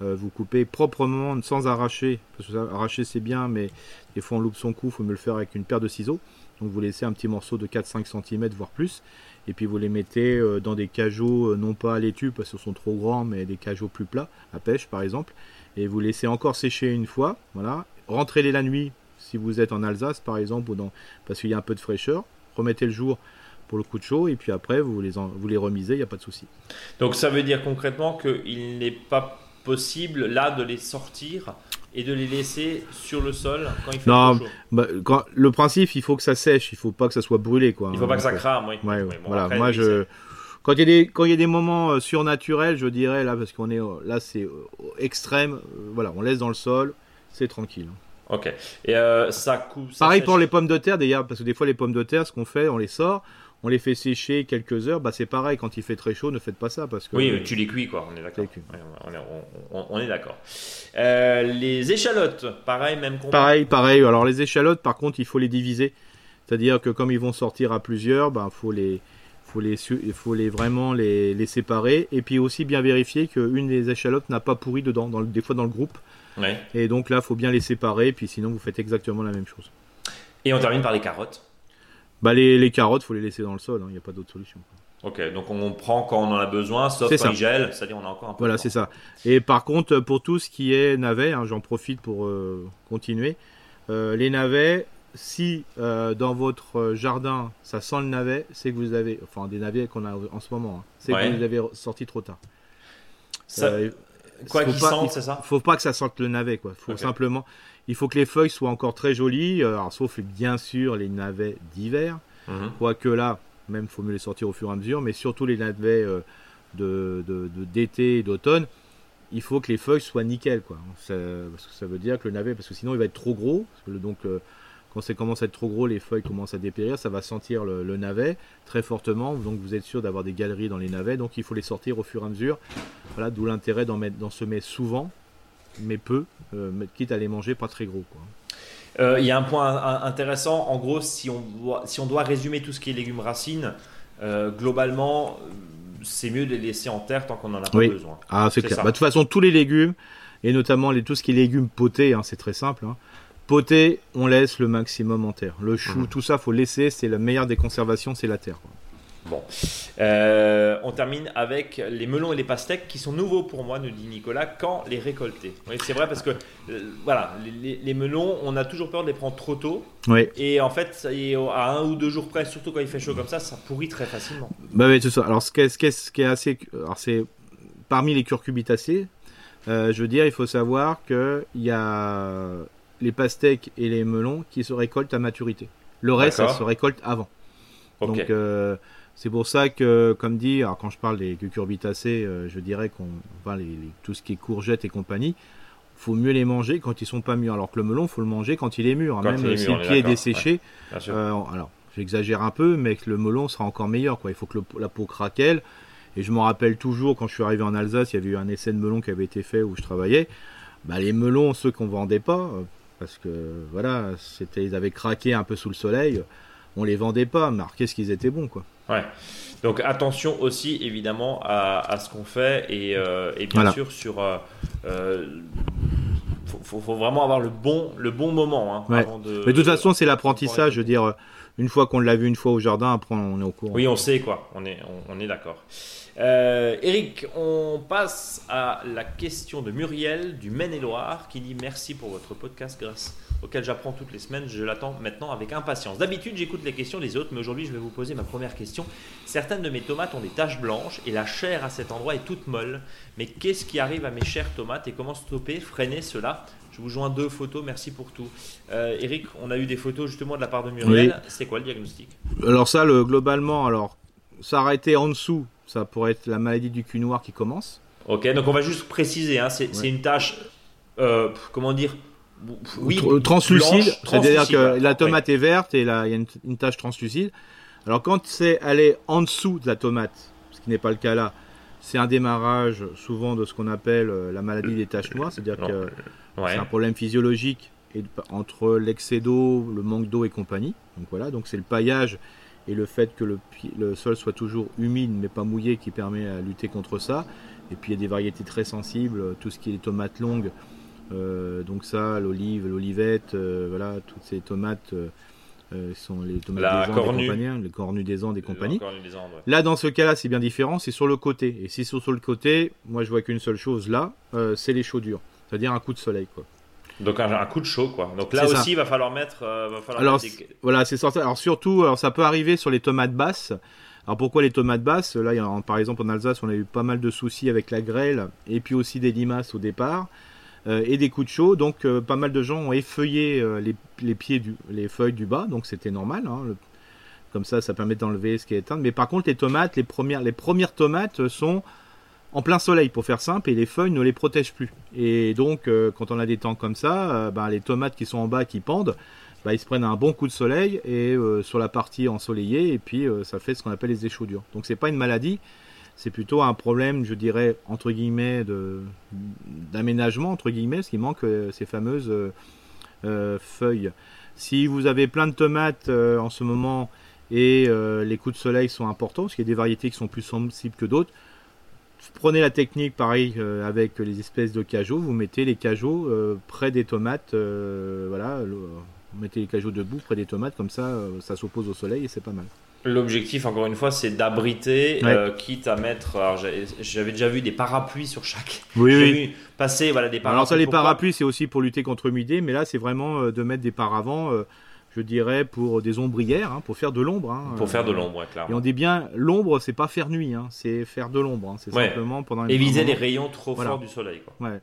vous coupez proprement sans arracher, parce que arracher c'est bien, mais des fois on loupe son coup, il faut me le faire avec une paire de ciseaux. Donc vous laissez un petit morceau de 4-5 cm voire plus et puis vous les mettez euh, dans des cajots, euh, non pas à l'étu parce ce sont trop grands, mais des cajots plus plats, à pêche par exemple, et vous laissez encore sécher une fois, voilà, rentrez-les la nuit si vous êtes en Alsace par exemple, ou dans, parce qu'il y a un peu de fraîcheur, remettez le jour pour le coup de chaud, et puis après vous les, vous les remisez, il n'y a pas de souci. Donc ça veut dire concrètement qu'il n'est pas possible là de les sortir et de les laisser sur le sol quand il fait non, chaud. Bah, quand, le principe, il faut que ça sèche, il faut pas que ça soit brûlé, quoi. Il faut pas que ça crame, oui. voilà, moi je. Quand il, y a des, quand il y a des moments euh, surnaturels, je dirais là, parce qu'on est euh, là, c'est euh, extrême. voilà, on laisse dans le sol, c'est tranquille. Ok. Et ça coupe. Pareil pour les pommes de terre, d'ailleurs, parce que des fois les pommes de terre, ce qu'on fait, on les sort, on les fait sécher quelques heures, bah c'est pareil, quand il fait très chaud, ne faites pas ça. parce que Oui, tu les cuis, quoi, on est d'accord. on, est, d'accord. Euh, les échalotes, pareil, même combat. Pareil, pareil. Alors les échalotes, par contre, il faut les diviser. C'est-à-dire que comme ils vont sortir à plusieurs, bah, faut les, faut les, il faut les vraiment les, les, séparer. Et puis aussi bien vérifier qu'une des échalotes n'a pas pourri dedans, dans des fois dans le groupe. Et donc là, il faut bien les séparer, puis sinon vous faites exactement la même chose. Et on termine par les carottes. Bah les, les carottes, faut les laisser dans le sol, il hein, n'y a pas d'autre solution. Ok, donc on prend quand on en a besoin, sauf quand il gèle, c'est-à-dire on a encore un peu. Voilà, c'est ça. Et par contre, pour tout ce qui est navet, hein, j'en profite pour euh, continuer. Euh, les navets, si euh, dans votre jardin ça sent le navet, c'est que vous avez, enfin des navets qu'on a en ce moment, hein, c'est que vous avez sorti trop tard. Ça, quoi qu'il sente, c'est ça? Faut pas que ça sente le navet, quoi. Faut simplement, il faut que les feuilles soient encore très jolies, alors, sauf bien sûr les navets d'hiver. Mhm. Quoique là, même faut mieux les sortir au fur et à mesure, mais surtout les navets euh, de, d'été et d'automne, il faut que les feuilles soient nickel, quoi. Ça, parce que ça veut dire que le navet, parce que sinon il va être trop gros, donc euh, quand ça commence à être trop gros, les feuilles commencent à dépérir, ça va sentir le, navet très fortement, donc vous êtes sûr d'avoir des galeries dans les navets, donc il faut les sortir au fur et à mesure. Voilà, d'où l'intérêt d'en mettre, d'en semer souvent, mais peu, euh, quitte à les manger pas très gros, quoi. Euh, il y a un point intéressant. En gros, si on, doit, si on doit résumer tout ce qui est légumes racines, euh, globalement, c'est mieux de les laisser en terre tant qu'on en a pas besoin. Ah, c'est clair. Bah, de toute façon, tous les légumes, et notamment les, tout ce qui est légumes potés, hein, c'est très simple. Hein. Potés, on laisse le maximum en terre. Le chou, mmh. tout ça, faut laisser. C'est la meilleure des conservations, c'est la terre. Bon, euh, on termine avec les melons et les pastèques qui sont nouveaux pour moi, nous dit Nicolas. Quand les récolter oui, C'est vrai parce que euh, voilà, les, melons, on a toujours peur de les prendre trop tôt. Oui. Et en fait, à un ou deux jours près, surtout quand il fait chaud comme ça, ça pourrit très facilement. Bah oui, c'est ça. Alors ce qui est, ce qui est, assez, alors c'est parmi les curcubitacées, euh, je veux dire, il faut savoir que il y a les pastèques et les melons qui se récoltent à maturité. Le reste, ça se récolte avant. Donc c'est pour ça que, comme dit, alors quand je parle des cucurbitacées, euh, je dirais qu'on, enfin, les, tout ce qui est courgettes et compagnie, faut mieux les manger quand ils sont pas mûrs. Alors que le melon, faut le manger quand il est mûr, hein. même si le pied est desséché. Euh, alors, j'exagère un peu, mais que le melon sera encore meilleur. Quoi. Il faut que la peau craquelle. Et je me rappelle toujours quand je suis arrivé en Alsace, il y avait eu un essai de melon qui avait été fait où je travaillais. Bah, les melons, ceux qu'on vendait pas, euh, parce que voilà, c'était, ils avaient craqué un peu sous le soleil on les vendait pas, mais qu'est-ce qu'ils étaient bons, quoi. Ouais. Donc attention aussi évidemment à, ce qu'on fait et, euh, bien sûr sur. Euh, euh, faut, vraiment avoir le bon, le bon moment. Hein, mais de toute façon, c'est l'apprentissage. Je veux dire, une fois qu'on l'a vu une fois au jardin, après on est au courant. Oui, on sait quoi. On est, on, est d'accord. Eric, on passe à la question de Muriel du Maine-et-Loire qui dit merci pour votre podcast grâce auquel j'apprends toutes les semaines. Je l'attends maintenant avec impatience. D'habitude, j'écoute les questions des autres, mais aujourd'hui, je vais vous poser ma première question. Certaines de mes tomates ont des taches blanches et la chair à cet endroit est toute molle. Mais qu'est-ce qui arrive à mes chères tomates et comment stopper, freiner cela? Je vous joins deux photos, merci pour tout. Euh, Eric, on a eu des photos justement de la part de Muriel. C'est quoi le diagnostic? Alors ça, le, globalement, alors s'arrêter en dessous, ça pourrait être la maladie du cul noir qui commence. Ok, donc on va juste préciser, hein, c'est une tâche, euh, comment dire, oui, translucide, c'est-à-dire que la tomate est verte et là il y a une, tache translucide. Alors quand c'est aller en dessous de la tomate, ce qui n'est pas le cas là, c'est un démarrage souvent de ce qu'on appelle euh, la maladie des taches noires, c'est-à-dire que c'est un problème physiologique entre l'excès d'eau, le manque d'eau et compagnie. Donc voilà, donc c'est le paillage et le fait que le, le, sol soit toujours humide mais pas mouillé qui permet à lutter contre ça. Et puis il y a des variétés très sensibles, tout ce qui est les tomates longues, euh, donc ça, l'olive, l'olivette, euh, voilà, toutes ces tomates euh, sont les tomates des Andes des compagnies, les cornues des Andes et compagnie. Là, dans ce cas-là, c'est bien différent, c'est sur le côté. Et si c'est sur le côté, moi je vois qu'une seule chose là, c'est les chaudures, c'est-à-dire un coup de soleil, quoi. Donc un, coup de chaud, quoi. Donc là aussi, il va falloir mettre. va falloir alors voilà, c'est sorti. Alors surtout, alors ça peut arriver sur les tomates basses. Alors pourquoi les tomates basses? Là, par exemple en Alsace, on a eu pas mal de soucis avec la grêle et puis aussi des limaces au départ. Euh, et des coups de chaud. Donc euh, pas mal de gens ont effeuillé euh, les, pieds, du, les feuilles du bas, donc c'était normal. Hein, comme ça, ça permet d'enlever ce qui est éteint. Mais par contre, les tomates, les premières, les premières tomates sont en plein soleil pour faire simple et les feuilles ne les protègent plus. Et donc, quand on a des temps comme ça, ben, les tomates qui sont en bas, qui pendent, ben, ils se prennent un bon coup de soleil et sur la partie ensoleillée et puis ça fait ce qu'on appelle les échaudures. Donc c'est pas une maladie, c'est plutôt un problème, je dirais, entre guillemets, d'aménagement, entre guillemets, parce qu'il manque euh, ces fameuses euh, euh, feuilles. Si vous avez plein de tomates en ce moment et les coups de soleil sont importants, parce qu'il y a des variétés qui sont plus sensibles que d'autres, prenez la technique pareil avec les espèces de cajots, vous mettez les cajots près des tomates, voilà, vous mettez les cajots debout près des tomates, comme ça ça s'oppose au soleil et c'est pas mal. L'objectif, encore une fois, c'est d'abriter, euh, quitte à mettre. J'avais déjà vu des parapluies sur chaque. Oui, oui. Vu passer voilà, des parapluies. Alors, ça, les parapluies, c'est aussi pour lutter contre l'humidité, mais là, c'est vraiment euh, de mettre des paravents, euh, je dirais, pour des ombrières, hein, pour faire de l'ombre. Hein, pour faire de l'ombre, clairement. Et on dit bien, l'ombre, c'est pas faire nuit, hein, c'est faire de l'ombre. c'est simplement pendant Éviter les rayons trop forts du soleil. Quoi. Ouais.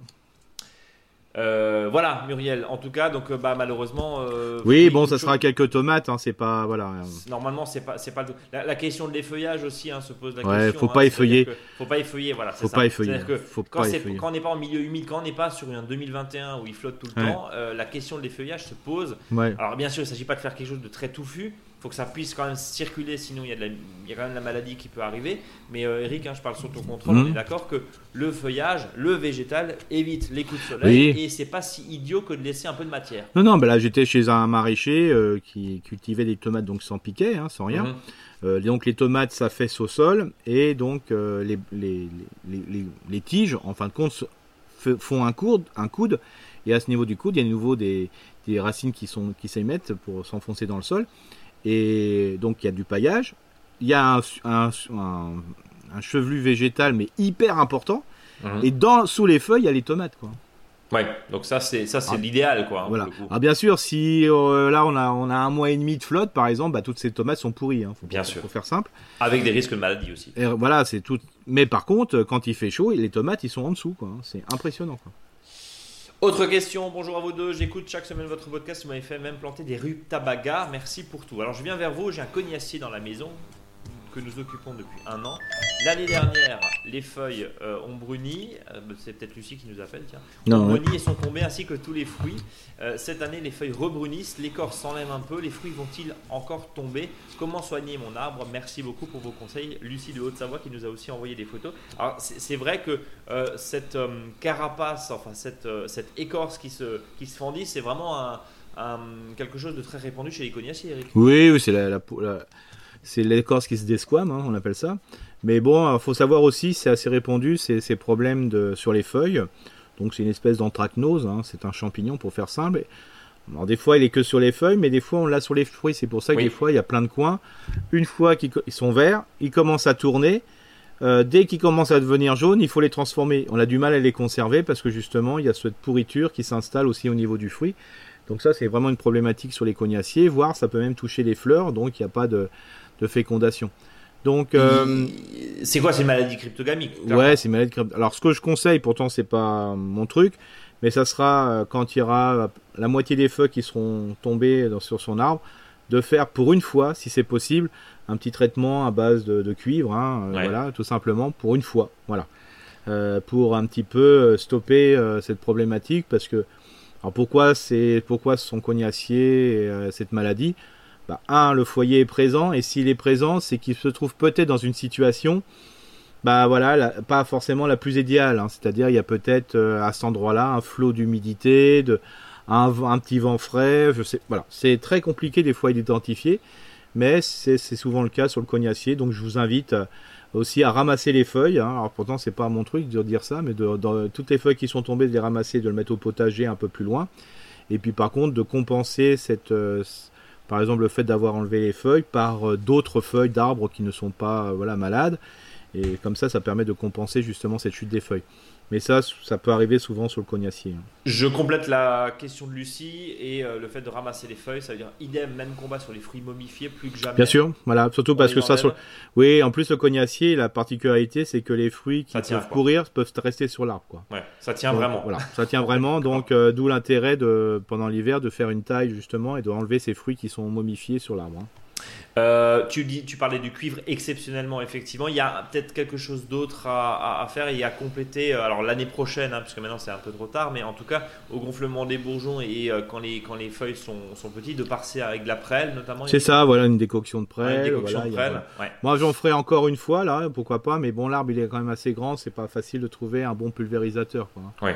Euh, voilà, Muriel. En tout cas, donc euh, bah malheureusement. Euh, oui, bon, ça sera quelques tomates, hein, c'est pas voilà. Normalement, c'est pas c'est pas la, question de l'effeuillage aussi hein, se pose la ouais, question. Faut pas effeuiller. Faut pas effeuiller, voilà. Faut pas effeuiller. Que faut quand, quand on n'est pas en milieu humide, quand on n'est pas sur un 2021 où il flotte tout le temps, la question de l'effeuillage se pose. Alors bien sûr, il s'agit pas de faire quelque chose de très touffu, faut que ça puisse quand même circuler, sinon il y, a de il y a quand même la maladie qui peut arriver. Mais euh, Eric, hein, je parle sur ton contrôle, on mhm. est d'accord que le feuillage, le végétal évite les coups de soleil et c'est pas si idiot que de laisser un peu de matière. Non, non, bah là j'étais chez un maraîcher euh, qui cultivait des tomates donc sans piquet, hein, sans rien. Mhm. Euh, donc les tomates s'affaissent au sol et donc les, les, les, les, tiges, en fin de compte, font un coude, un coude et à ce niveau du coude, il y a de nouveau des, des racines qui sont qui s'émettent pour s'enfoncer dans le sol. Et donc il y a du paillage. Il y a un, chevelu végétal, mais hyper important. Mhm. Et dans, sous les feuilles, il y a les tomates. Quoi. Ouais, donc ça c'est ça c'est ah. l'idéal quoi. Voilà. Ah, bien sûr, si euh, là on a on a un mois et demi de flotte par exemple, bah, toutes ces tomates sont pourries. Hein. bien sûr. Faut faire simple. Avec des risques de maladie aussi. Et voilà, c'est tout. Mais par contre, quand il fait chaud, les tomates ils sont en dessous quoi. C'est impressionnant quoi. Autre question, bonjour à vous deux, j'écoute chaque semaine votre podcast, vous m'avez fait même planter des tabaga. merci pour tout. Alors je viens vers vous, j'ai un cognacier dans la maison, que nous occupons depuis un an. L'année dernière, les feuilles euh, ont bruni. Euh, c'est peut-être Lucie qui nous appelle, tiens. Non, ont bruni et sont tombées ainsi que tous les fruits. Euh, cette année, les feuilles rebrunissent, l'écorce s'enlève un peu. Les fruits vont-ils encore tomber? Comment soigner mon arbre? Merci beaucoup pour vos conseils. Lucie de Haute-Savoie qui nous a aussi envoyé des photos. Alors, c'est vrai que cette carapace, enfin cette, cette écorce qui se, qui se fendit, c'est vraiment un, quelque chose de très répandu chez les cognaciers, Eric. Oui, oui c'est la, la c'est l'écorce qui se desquame, hein, on appelle ça. Mais bon, il faut savoir aussi, c'est assez répandu, c'est ces problèmes de, sur les feuilles. Donc c'est une espèce d'anthracnose, hein, c'est un champignon pour faire simple. Alors des fois il est que sur les feuilles, mais des fois on l'a sur les fruits. C'est pour ça que des fois il y a plein de coins. Une fois qu'ils sont verts, ils commencent à tourner. Euh, dès qu'ils commencent à devenir jaunes, il faut les transformer. On a du mal à les conserver parce que justement il y a cette pourriture qui s'installe aussi au niveau du fruit. Donc ça c'est vraiment une problématique sur les cognaciers, voire ça peut même toucher les fleurs, donc il n'y a pas de, de fécondation. Donc, euh, c'est quoi, c'est une maladie cryptogamique Ouais, c'est une maladie Alors, ce que je conseille, pourtant, c'est pas mon truc, mais ça sera euh, quand il y aura la moitié des feuilles qui seront tombées sur son arbre, de faire pour une fois, si c'est possible, un petit traitement à base de, cuivre, hein, euh, voilà, tout simplement pour une fois, voilà, pour un petit peu stopper cette problématique, parce que, alors pourquoi c'est, pourquoi son cognacier cette maladie? Bah, un, le foyer est présent, et s'il est présent, c'est qu'il se trouve peut-être dans une situation, bah voilà, pas forcément la plus idéale. Hein. C'est-à-dire, il y a peut-être euh, à cet endroit-là un flot d'humidité, un, petit vent frais, je sais, voilà. C'est très compliqué des fois à identifier, mais c'est souvent le cas sur le cognacier, donc je vous invite euh, aussi à ramasser les feuilles. Hein. Alors pourtant, c'est pas mon truc de dire ça, mais de, toutes les feuilles qui sont tombées, de les ramasser, de le mettre au potager un peu plus loin. Et puis par contre, de compenser cette, euh, par exemple, le fait d'avoir enlevé les feuilles par euh, d'autres feuilles d'arbres qui ne sont pas euh, voilà, malades. Et comme ça, ça permet de compenser justement cette chute des feuilles. Mais ça, ça peut arriver souvent sur le cognacier. Hein. Je complète la question de Lucie et euh, le fait de ramasser les feuilles, ça veut dire idem, même combat sur les fruits momifiés plus que jamais. Bien sûr, voilà, surtout parce que ça, sur... oui, en plus le cognacier, la particularité, c'est que les fruits qui peuvent courir peuvent rester sur l'arbre, quoi. Ouais, ça tient vraiment. Voilà, ça tient vraiment. <laughs> donc, euh, d'où l'intérêt de pendant l'hiver de faire une taille justement et de enlever ces fruits qui sont momifiés sur l'arbre. Hein. Euh, tu, dis, tu parlais du cuivre exceptionnellement, effectivement. Il y a peut-être quelque chose d'autre à, faire et à compléter. Euh, alors l'année prochaine, hein, puisque maintenant c'est un peu trop tard, mais en tout cas au gonflement des bourgeons et euh, quand, les, quand les feuilles sont, sont petites, de passer avec de la prêle notamment. C'est ça, voilà une décoction de prêle. Moi j'en ferai encore une fois là, pourquoi pas, mais bon l'arbre il est quand même assez grand, c'est pas facile de trouver un bon pulvérisateur. Quoi. Ouais.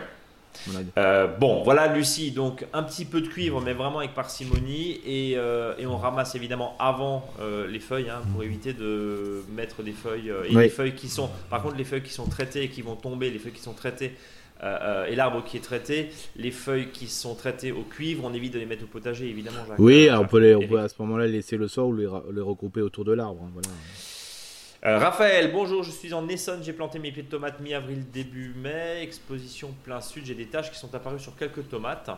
Euh, bon, voilà Lucie, donc un petit peu de cuivre, mais vraiment avec parcimonie, et, euh, on ramasse évidemment avant euh, les feuilles hein, pour éviter de mettre des feuilles et les feuilles qui sont, par contre, les feuilles qui sont traitées et qui vont tomber, les feuilles qui sont traitées et l'arbre qui est traité, les feuilles qui sont traitées au cuivre, on évite de les mettre au potager, évidemment. oui, on, peut les, on peut à ce moment-là laisser le sol ou les, les regrouper autour de l'arbre. Hein, voilà. Euh, Raphaël, bonjour, je suis en Essonne, j'ai planté mes pieds de tomates mi-avril, début mai, exposition plein sud, j'ai des taches qui sont apparues sur quelques tomates.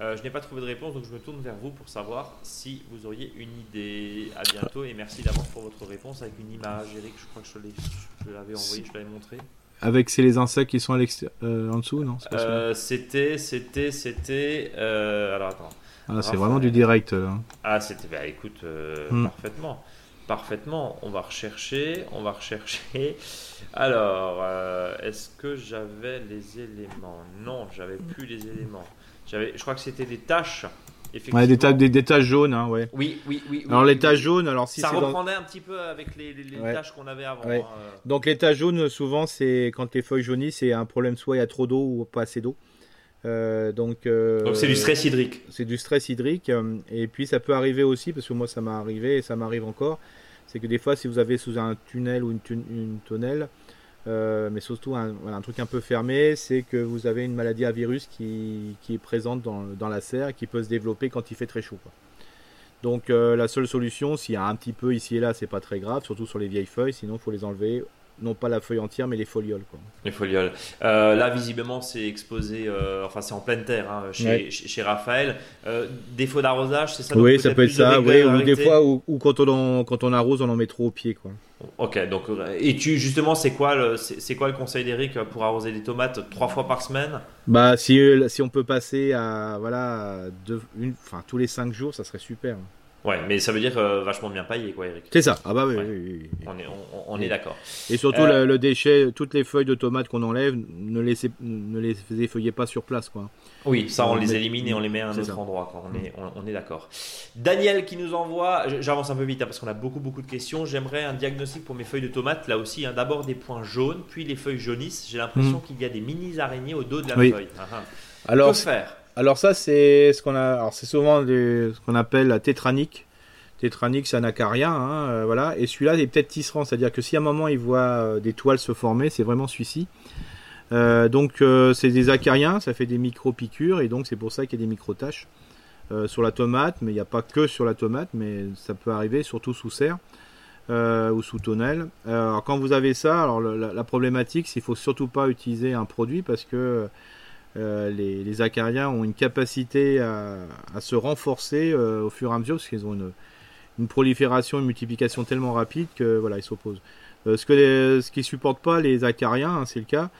Euh, je n'ai pas trouvé de réponse, donc je me tourne vers vous pour savoir si vous auriez une idée. À bientôt et merci d'avance pour votre réponse avec une image. Eric, je crois que je l'avais envoyé, je l'avais montré. Avec c'est les insectes qui sont à euh, en dessous, non? C'était, c'était, c'était. alors attends. Ah, c'est vraiment du direct. Là. Ah, c'était. Bah écoute, hmm. parfaitement parfaitement. On va rechercher, on va rechercher. Alors, euh, est-ce que j'avais les éléments? Non, j'avais plus les éléments. J'avais, je crois que c'était des tâches. Ouais, des, tâches, des, jaunes, hein, ouais. Oui, oui, oui. alors les taches jaunes, alors si ça reprendait un petit peu avec les, tâches qu'on avait avant. Hein, euh. Donc les taches jaunes, souvent, c'est quand les feuilles jaunissent, c'est un problème soit il y a trop d'eau ou pas assez d'eau. Euh, donc, donc c'est du stress hydrique. C'est du stress hydrique. et puis ça peut arriver aussi, parce que moi ça m'est arrivé et ça m'arrive encore, c'est que des fois, si vous avez sous un tunnel ou une, tonnelle, euh, mais surtout un, truc un peu fermé, c'est que vous avez une maladie à virus qui, est présente dans, la serre qui peut se développer quand il fait très chaud. Donc euh, la seule solution, s'il y a un petit peu ici et là, c'est pas très grave, surtout sur les vieilles feuilles, sinon il faut les enlever non pas la feuille entière, mais les folioles. Quoi. Les folioles. Euh, là, visiblement, c'est exposé, euh, enfin, c'est en pleine terre hein, chez, chez, Raphaël. Euh, défaut d'arrosage, c'est ça Oui, ça peut être ça. Oui, ou des fois, ou, quand, on quand on arrose, on en met trop au pied. Quoi. Ok, donc, et tu, justement, c'est quoi, le, c'est, quoi le conseil d'Eric pour arroser des tomates trois fois par semaine? Bah, si, si on peut passer à, voilà, deux, une, enfin, tous les cinq jours, ça serait super. Ouais, mais ça veut dire euh, vachement bien paillé, quoi, Eric. C'est ça. Ah bah oui, oui, oui, On est, on, est d'accord. Et surtout euh, le, déchet, toutes les feuilles de tomates qu'on enlève, ne, laissez, ne les effeuillez pas sur place, quoi. Oui, ça on, les élimine et on les met à un autre endroit. Quoi. On est, on, est d'accord. Daniel qui nous envoie, j'avance un peu vite hein, parce qu'on a beaucoup beaucoup de questions. J'aimerais un diagnostic pour mes feuilles de tomates. Là aussi, hein. d'abord des points jaunes, puis les feuilles jaunissent. J'ai l'impression hmm. qu'il y a des mini araignées au dos de la feuille. Ah, ah. Alors, que faire? Alors ça c'est ce qu'on a, souvent ce qu'on appelle la tétranique. Tétranix anacaria, hein, euh, voilà. Et celui-là est peut-être tisserand, c'est-à-dire que si à un moment il voit euh, des toiles se former, c'est vraiment celui-ci. Euh, donc c'est des acariens, ça fait des micro-piqûres et donc c'est pour ça qu'il y a des micro-taches sur la tomate, mais il n'y a pas que sur la tomate, mais ça peut arriver surtout sous serre ou sous tonnelle. alors quand vous avez ça, la, problématique, c'est qu'il faut surtout pas utiliser un produit parce que les, acariens ont une capacité à, à se renforcer au fur et à mesure parce qu'ils ont une une prolifération, une multiplication tellement rapide que voilà, ils s'opposent. Euh, ce que ce qui supporte pas les acariens, hein, c'est le cas,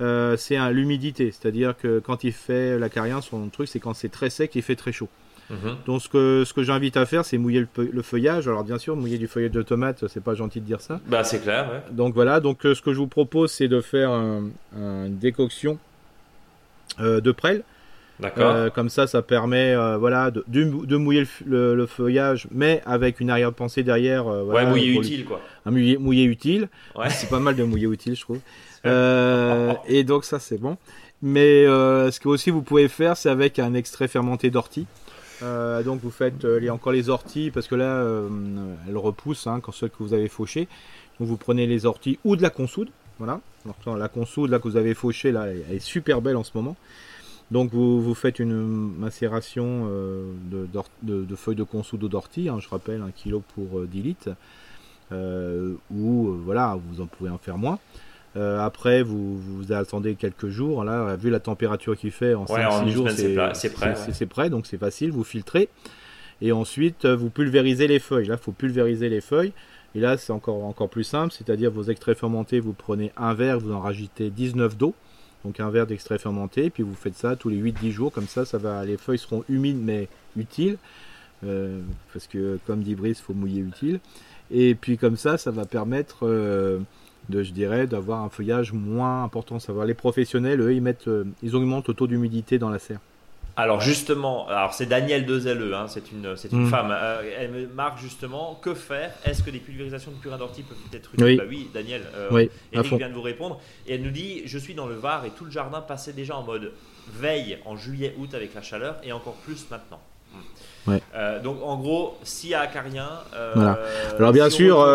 euh, c'est l'humidité, c'est-à-dire que quand il fait l'acarien, son truc, c'est quand c'est très sec, il fait très chaud. Mhm. Donc ce que, ce que j'invite à faire, c'est mouiller le, feuillage. Alors bien sûr, mouiller du feuillage de tomate, c'est pas gentil de dire ça. Bah c'est clair. Ouais. Donc voilà. Donc euh, ce que je vous propose, c'est de faire une décoction de prêle. D'accord. Euh, comme ça, ça permet euh, voilà, de, de mouiller le, feuillage, mais avec une arrière-pensée derrière. Euh, ouais, mouiller utile, quoi. Un mouiller utile. Ouais. C'est pas mal de mouiller utile, je trouve. <laughs> et donc, ça, c'est bon. Mais ce que aussi vous pouvez faire, c'est avec un extrait fermenté d'ortie. donc vous faites les, encore les orties parce que là elles repoussent hein, quand celles que vous avez fauchées. Donc vous prenez les orties ou de la consoude, voilà. Alors, la consoude là que vous avez fauchée là, elle est super belle en ce moment. Donc vous, vous faites une macération euh, de, feuilles de consoude d'ortie, hein, je rappelle, 1 kg pour 10 euh, litres, euh, ou voilà, vous en pouvez en faire moins. après, vous, vous, attendez quelques jours. Là, vu la température qu'il fait, en 5-6 jours, c'est prêt. C'est prêt, donc c'est facile. Vous filtrez. Et ensuite, vous pulvérisez les feuilles. Là, il faut pulvériser les feuilles. Et là, c'est encore, plus simple. C'est-à-dire, vos extraits fermentés, vous prenez un verre, vous en rajoutez 19 d'eau donc un verre d'extrait fermenté, puis vous faites ça tous les 8-10 jours, comme ça, ça va, les feuilles seront humides mais utiles, euh, parce que comme dit Brice, il faut mouiller utile, et puis comme ça, ça va permettre euh, de, je dirais, d'avoir un feuillage moins important. Savoir les professionnels, eux, ils mettent, euh, ils augmentent le taux d'humidité dans la serre. Alors justement, alors c'est Daniel Dezelle, hein, c'est une, c'est une mm. femme. Euh, elle me marque justement que faire? Est-ce que des pulvérisations de purin d'ortie peuvent être utiles? Oui. Bah oui, Daniel. Euh, oui, Eric vient de vous répondre et elle nous dit je suis dans le Var et tout le jardin passait déjà en mode veille en juillet-août avec la chaleur et encore plus maintenant. Ouais. Euh, donc en gros, s'il y a acarien. Voilà. Alors bien sûr,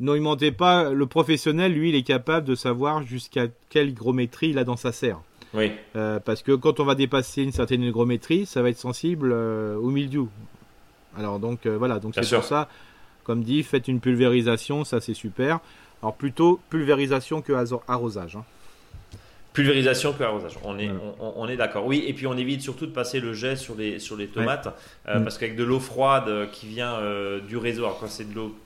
mentez pas. Le professionnel, lui, il est capable de savoir jusqu'à quelle hygrométrie il a dans sa serre. Oui. parce que quand on va dépasser une certaine hygrométrie, ça va être sensible au mildiou. Alors donc voilà, donc c'est pour ça, comme dit, faites une pulvérisation, ça c'est super. Alors plutôt pulvérisation que arrosage. Hein. Pulvérisation que arrosage. On est, on, est d'accord. Oui, et puis on évite surtout de passer le jet sur les, sur les tomates, euh, mm. parce qu'avec de l'eau froide euh, qui vient euh, du réseau, alors quand c'est de l'eau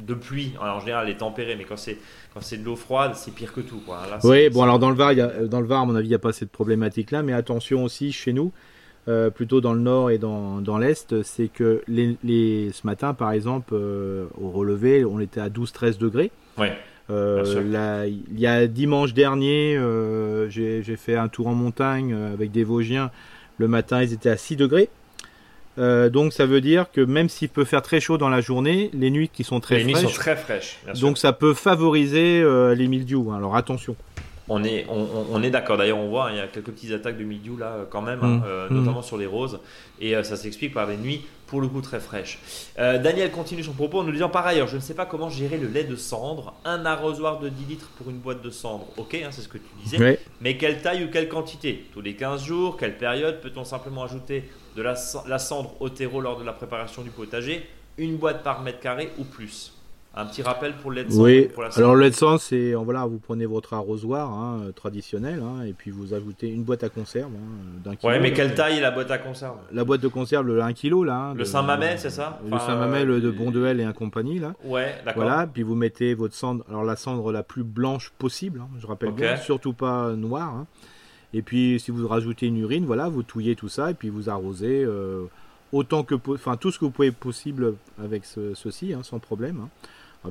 de pluie, en général elle est tempérée, mais quand c'est quand c'est de l'eau froide, c'est pire que tout. Quoi. oui, bon alors dans le Var, y a, dans le Var, à mon avis, il n'y a pas cette problématique-là, mais attention aussi chez nous, plutôt dans le nord et dans, dans l'est, c'est que les, les, ce matin, par exemple, au relevé, on était à 12-13 degrés. Ouais. Euh, il y a dimanche dernier, euh, j'ai fait un tour en montagne euh, avec des Vosgiens. Le matin, ils étaient à 6 degrés. Donc ça veut dire que même s'il peut faire très chaud dans la journée, les nuits qui sont très les fraîches. Nuits sont très fraîches. donc ça peut favoriser les mildiou. Hein. Alors attention. On est, on, est d'accord. D'ailleurs, on voit, hein, il y a quelques petites attaques de mildiou là, quand même, hein, mmh. Mmh. notamment sur les roses. Et ça s'explique par les nuits pour le coup très fraîche. Euh, Daniel continue son propos en nous disant par ailleurs, je ne sais pas comment gérer le lait de cendre, un arrosoir de 10 litres pour une boîte de cendre, ok, hein, c'est ce que tu disais, mais quelle taille ou quelle quantité? Tous les 15 jours, quelle période? Peut-on simplement ajouter de la, la cendre au terreau lors de la préparation du potager? Une boîte par mètre carré ou plus? Un petit rappel pour le lait de sang. Oui, alors le lait de sang, c'est voilà, vous prenez votre arrosoir hein, euh, traditionnel hein, et puis vous ajoutez une boîte à conserve hein, d'un kilo. Ouais, mais quelle taille la boîte à conserve? La boîte de conserve, le 1 kg là. le Saint-Mamet, c'est ça? Le Saint-Mamet euh, de Bonduel et un compagnie là. Ouais, d'accord. Voilà, puis vous mettez votre cendre, alors la cendre la plus blanche possible, je rappelle bien, surtout pas noire. Et puis si vous rajoutez une urine, voilà, vous touillez tout ça et puis vous arrosez euh, autant que, enfin tout ce que vous pouvez possible avec ceci, sans problème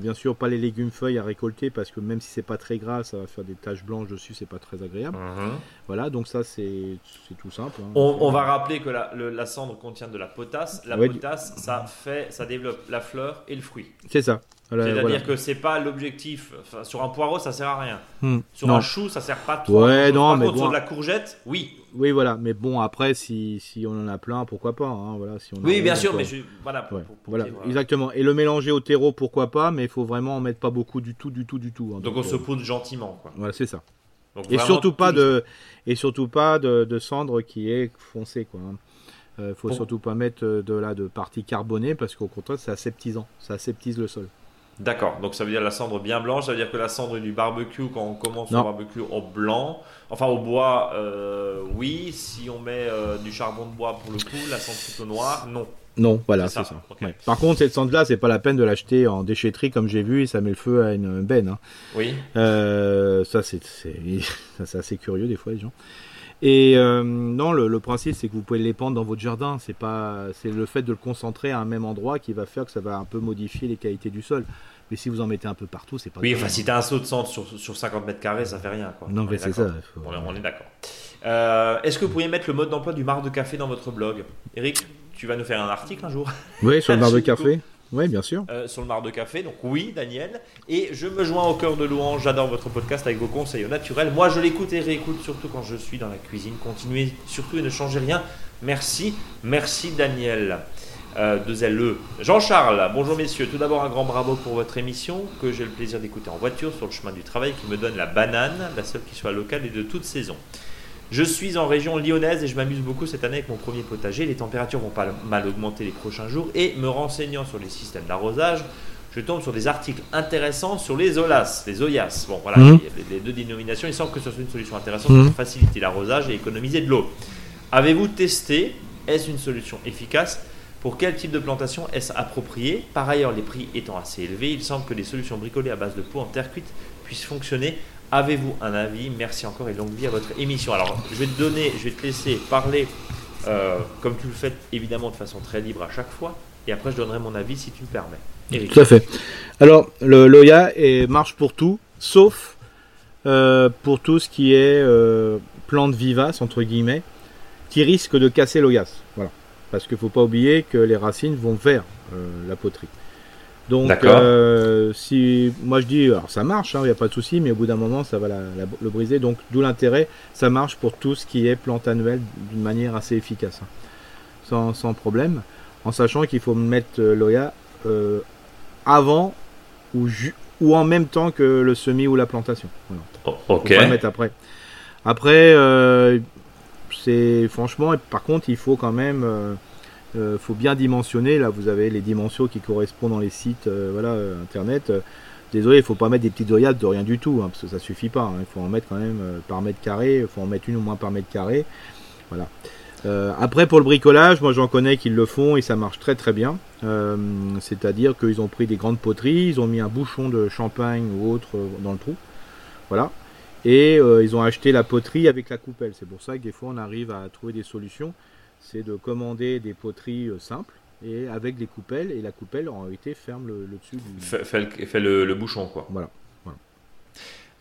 bien sûr, pas les légumes feuilles à récolter parce que même si c'est pas très gras, ça va faire des taches blanches dessus, c'est pas très agréable. Mhm. Voilà, donc ça c'est tout simple. Hein. On, va rappeler que la, cendre contient de la potasse. La potasse, ça fait, ça développe la fleur et le fruit. C'est ça. C'est-à-dire que c'est pas l'objectif. sur un poireau, ça sert à rien. Hmm. Sur un chou, ça sert pas trop. Ouais, non, mais sur de la courgette, oui. Oui, voilà. Mais bon, après, si, si on en a plein, pourquoi pas. Hein, voilà, si on oui, bien sûr, mais voilà. voilà, exactement. Et le mélanger au terreau, pourquoi pas, mais il faut vraiment en mettre pas beaucoup du tout, du tout, du tout. Hein. donc, on se euh, poudre gentiment. Quoi. Voilà, c'est ça. et, surtout pas de, et surtout pas de, cendre qui est foncée, quoi. Hein. Euh, faut surtout pas mettre de là de partie carbonée parce qu'au contraire c'est aseptisant, ça aseptise le sol. D'accord, donc ça veut dire la cendre bien blanche, ça veut dire que la cendre du barbecue, quand on commence au barbecue au blanc, enfin au bois, euh, oui, si on met euh, du charbon de bois pour le coup, la cendre plutôt noire, non. Non, voilà, c'est ça. Par contre, cette cendre-là, c'est pas la peine de l'acheter en déchetterie comme j'ai vu et ça met le feu à une benne. Hein. Oui. Euh, ça, c'est <laughs> assez curieux des fois, les gens. Et non, le, le principe, c'est que vous pouvez l'épandre dans votre jardin. C'est pas, c'est le fait de le concentrer à un même endroit qui va faire que ça va un peu modifier les qualités du sol. Mais si vous en mettez un peu partout, c'est pas. Oui, enfin, si tu as un saut de centre sur, sur 50 mètres carrés, ça fait rien. Quoi. Non, mais c'est ça. On, est d'accord. Euh, est-ce que vous pourriez mettre le mode d'emploi du marc de café dans votre blog? Eric, tu vas nous faire un article un jour Oui, sur le marc de café. Oui, bien sûr. Euh, sur le marc de café, donc oui, Daniel. Et je me joins au cœur de louange. J'adore votre podcast avec vos conseils au naturel. Moi, je l'écoute et réécoute, surtout quand je suis dans la cuisine. Continuez surtout et ne changez rien. Merci, merci, Daniel euh, de LE. Jean-Charles, bonjour messieurs. Tout d'abord, un grand bravo pour votre émission que j'ai le plaisir d'écouter en voiture sur le chemin du travail qui me donne la banane, la seule qui soit locale et de toute saison. Je suis en région lyonnaise et je m'amuse beaucoup cette année avec mon premier potager. Les températures vont pas mal augmenter les prochains jours et me renseignant sur les systèmes d'arrosage, je tombe sur des articles intéressants sur les OLAS, les OIAS. Bon, voilà, mmh. les, deux dénominations. Il semble que ce soit une solution intéressante mmh. pour faciliter l'arrosage et économiser de l'eau. Avez-vous testé Est-ce une solution efficace? Pour quel type de plantation est-ce approprié? Par ailleurs, les prix étant assez élevés, il semble que des solutions bricolées à base de peau en terre cuite puissent fonctionner. Avez-vous un avis? Merci encore et longue vie à votre émission. Alors, je vais te donner, je vais te laisser parler euh, comme tu le fais évidemment de façon très libre à chaque fois. Et après, je donnerai mon avis si tu me permets. Tout à fait. Alors, le Loya marche pour tout, sauf euh, pour tout ce qui est euh, plantes vivaces, entre guillemets, qui risquent de casser l'Oyas. Voilà parce qu'il ne faut pas oublier que les racines vont vers la poterie. Donc, euh, si moi je dis, alors ça marche, il hein, n'y a pas de souci, mais au bout d'un moment, ça va le briser. Donc, d'où l'intérêt, ça marche pour tout ce qui est plante annuelle d'une manière assez efficace, hein. sans, problème, en sachant qu'il faut mettre euh, l'OIA avant ou, ou en même temps que le semis ou la plantation. Voilà. ok. le mettre après. Après, euh, c'est franchement, par contre, il faut quand même, euh, euh, faut bien dimensionner. Là, vous avez les dimensions qui correspondent dans les sites, voilà, internet. Désolé, il faut pas mettre des petites oeillades de rien du tout, hein, parce que ça suffit pas. hein. Il faut en mettre quand même par mètre carré. Il faut en mettre une au moins par mètre carré. Voilà. après, pour le bricolage, moi j'en connais qui le font et ça marche très très bien. C'est-à-dire qu'ils ont pris des grandes poteries, ils ont mis un bouchon de champagne ou autre dans le trou. Voilà. Et euh, ils ont acheté la poterie avec la coupelle. C'est pour ça que des fois on arrive à trouver des solutions. C'est de commander des poteries euh, simples et avec des coupelles. Et la coupelle en réalité ferme le, dessus du. Fait, fait, le, le, bouchon quoi. Voilà. voilà.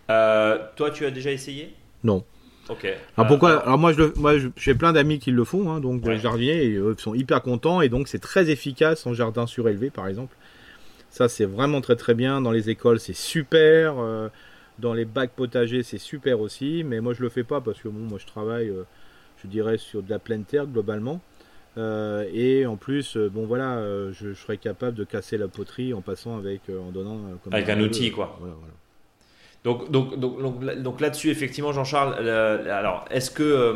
Euh, toi tu as déjà essayé? Non. Ok. Alors pourquoi Alors moi, je, moi, j'ai plein d'amis qui le font, hein, donc des jardiniers, et, ils sont hyper contents, et donc c'est très efficace en jardin surélevé, par exemple. Ça, c'est vraiment très très bien. Dans les écoles, c'est super. Dans les bacs potagers, c'est super aussi, mais moi je le fais pas parce que bon, moi je travaille, euh, je dirais, sur de la pleine terre globalement. Euh, et en plus, euh, bon voilà, je, serais capable de casser la poterie en passant avec, en donnant. Comme avec un outil, quoi. Voilà, voilà. Donc, donc, donc, donc, là-dessus, effectivement, Jean-Charles, alors, est-ce que euh,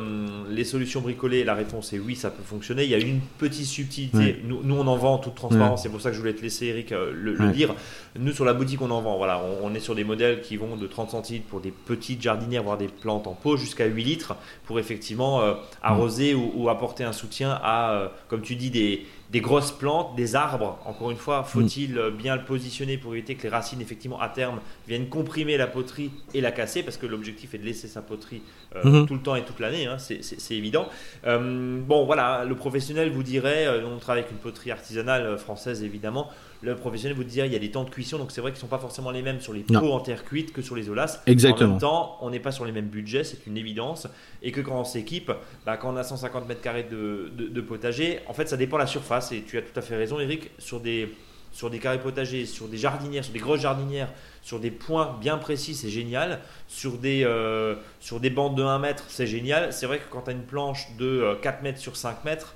les solutions bricolées, la réponse est oui, ça peut fonctionner. Il y a une petite subtilité. Nous, nous, on en vend en toute transparence. C'est pour ça que je voulais te laisser, Eric, euh, le, dire. Nous, sur la boutique, on en vend. Voilà, on, est sur des modèles qui vont de 30 centilitres pour des petites jardinières, voire des plantes en pot, jusqu'à 8 litres pour effectivement euh, arroser ou, apporter un soutien à, comme tu dis, des, des grosses plantes, des arbres. Encore une fois, faut-il mm. bien le positionner pour éviter que les racines, effectivement, à terme, viennent comprimer la poterie et la casser, parce que l'objectif est de laisser sa poterie euh, mm-hmm. tout le temps et toute l'année, hein, c'est évident. Euh, bon, voilà, le professionnel vous dirait, euh, on travaille avec une poterie artisanale française, évidemment, le professionnel vous dirait il y a des temps de cuisson, donc c'est vrai qu'ils ne sont pas forcément les mêmes sur les pots en terre cuite que sur les olas. Exactement. En même temps, on n'est pas sur les mêmes budgets, c'est une évidence. Et que quand on s'équipe, bah, quand on a 150 mètres carrés de, de, potager, en fait, ça dépend de la surface. Et tu as tout à fait raison, Eric, sur des, sur des carrés potagers, sur des jardinières, sur des grosses jardinières, sur des points bien précis, c'est génial. Sur des, euh, sur des bandes de 1 mètre, c'est génial. C'est vrai que quand tu as une planche de 4 euh, mètres sur 5 mètres,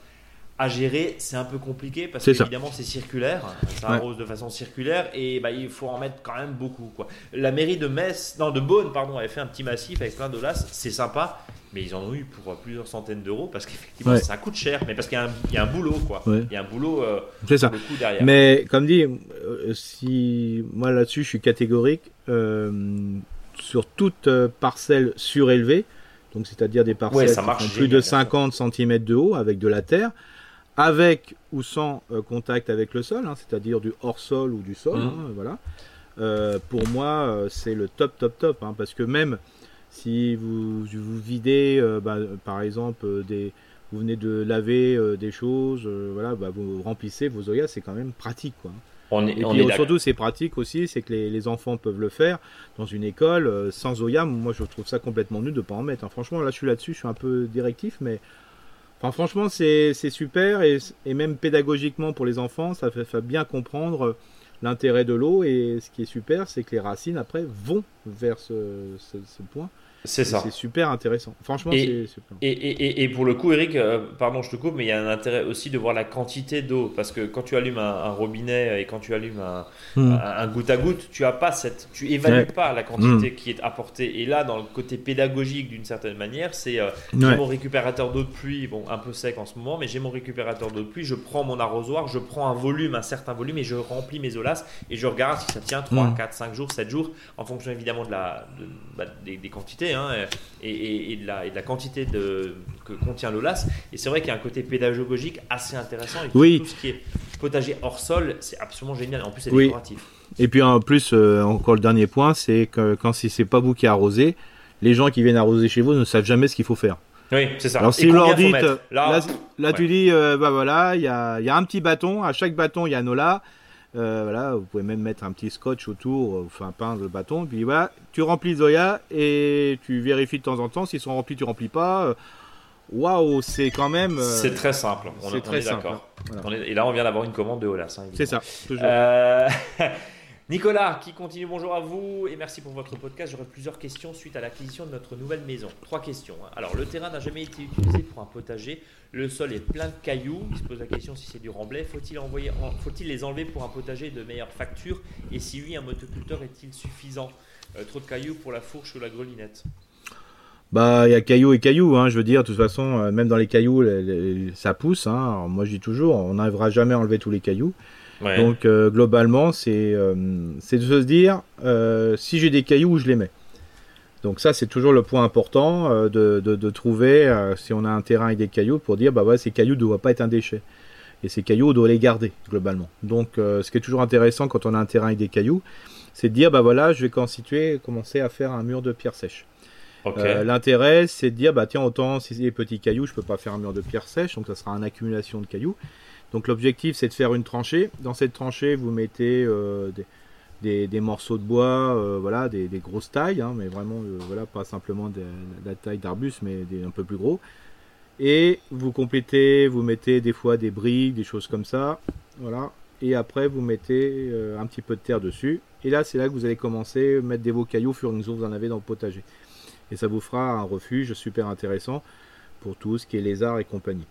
à gérer, c'est un peu compliqué parce que évidemment c'est circulaire, ça arrose de façon circulaire et bah, il faut en mettre quand même beaucoup. Quoi. La mairie de Metz, non de Beaune, pardon, avait fait un petit massif avec plein d'olas, c'est sympa, mais ils en ont eu pour plusieurs centaines d'euros parce qu'effectivement ça coûte cher, mais parce qu'il y, a un boulot quoi. Il y a un boulot euh, c'est ça. derrière. Mais comme dit, euh, si moi là-dessus je suis catégorique euh, sur toute parcelle surélevée. Donc, c'est-à-dire des parcelles qui font plus de 50 cm de haut avec de la terre avec ou sans euh, contact avec le sol, hein, c'est-à-dire du hors-sol ou du sol. Mmh. Hein, voilà. Euh, pour moi, euh, c'est le top, top, top. Hein, parce que même si vous, vous videz, bah, par exemple, des, vous venez de laver des choses, voilà, bah, vous remplissez vos oyas, c'est quand même pratique. Quoi. On est, et puis, surtout, c'est pratique aussi, c'est que les, enfants peuvent le faire dans une école sans Oya. Moi, je trouve ça complètement nul de ne pas en mettre. Franchement, là, je suis là-dessus, je suis un peu directif, mais franchement, c'est super et, même pédagogiquement pour les enfants, ça fait, bien comprendre l'intérêt de l'eau. Et ce qui est super, c'est que les racines après vont vers ce point. C'est ça. C'est super intéressant. Franchement, c'est super. Et, et, et, pour le coup, Eric, euh, pardon, je te coupe, mais il y a un intérêt aussi de voir la quantité d'eau. Parce que quand tu allumes un, robinet et quand tu allumes un, hmm. un, goutte à goutte, tu as pas cette, tu évalues pas la quantité hmm. qui est apportée. Et là, dans le côté pédagogique, d'une certaine manière, c'est euh, j'ai mon récupérateur d'eau de pluie, bon, un peu sec en ce moment, mais j'ai mon récupérateur d'eau de pluie, je prends mon arrosoir, je prends un volume, un certain volume, et je remplis mes olas et je regarde si ça tient 3, 4, 5 jours, 7 jours, en fonction évidemment de la, bah, des, des quantités. Hein, et, de la, la, quantité de, que contient l'OLAS. Et c'est vrai qu'il y a un côté pédagogique assez intéressant. Et oui. Tout ce qui est potager hors sol, c'est absolument génial. En plus, c'est décoratif. Et puis en plus, euh, encore le dernier point, c'est que quand si c'est pas vous qui arrosez, les gens qui viennent arroser chez vous ne savent jamais ce qu'il faut faire. Oui, c'est ça. Alors si vous leur dites, là, là, tu dis, euh, bah voilà, il y a, y a, un petit bâton, à chaque bâton il y a un OLA, euh, voilà, vous pouvez même mettre un petit scotch autour, euh, enfin peindre le bâton. Puis voilà, tu remplis Zoya et tu vérifies de temps en temps. S'ils sont remplis, tu remplis pas. Euh, waouh, c'est quand même. c'est très simple. On, est, très d'accord. Et là, on vient d'avoir une commande de Olas. Hein, c'est ça. Toujours. <laughs> Nicolas qui continue, bonjour à vous et merci pour votre podcast. J'aurais plusieurs questions suite à l'acquisition de notre nouvelle maison. Trois questions. Hein. Alors, le terrain n'a jamais été utilisé pour un potager. Le sol est plein de cailloux. Il se pose la question si c'est du remblai. Faut-il envoyer, faut-il les enlever pour un potager de meilleure facture? Et si oui, un motoculteur est-il suffisant? Euh, Trop de cailloux pour la fourche ou la grelinette? Bah, il y a cailloux et cailloux, hein, je veux dire, de toute façon, euh, même dans les cailloux, ça pousse. Hein. moi, je dis toujours, on n'arrivera jamais à enlever tous les cailloux. Donc, euh, globalement, c'est euh, c'est de se dire, si j'ai des cailloux, je les mets. Donc ça, c'est toujours le point important de, de, trouver, si on a un terrain avec des cailloux, pour dire, bah ouais, ces cailloux ne doivent pas être un déchet. Et ces cailloux, on doit les garder, globalement. Donc, ce qui est toujours intéressant quand on a un terrain avec des cailloux, c'est de dire, bah voilà, je vais constituer, commencer à faire un mur de pierre sèche. Euh, l'intérêt, c'est de dire, bah tiens, autant si c'est des petits cailloux, je peux pas faire un mur de pierre sèche, donc ça sera une accumulation de cailloux. Donc l'objectif, c'est de faire une tranchée. Dans cette tranchée, vous mettez euh, des, morceaux de bois, euh, voilà, des, grosses tailles, hein, mais vraiment, voilà, pas simplement de, la taille d'arbus, mais un peu plus gros. Et vous complétez, vous mettez des fois des briques, des choses comme ça, voilà. Et après, vous mettez un petit peu de terre dessus. Et là, c'est là que vous allez commencer à mettre des beaux cailloux, fur et à vous en avez dans le potager et ça vous fera un refuge super intéressant pour tout ce qui est lézard et compagnie.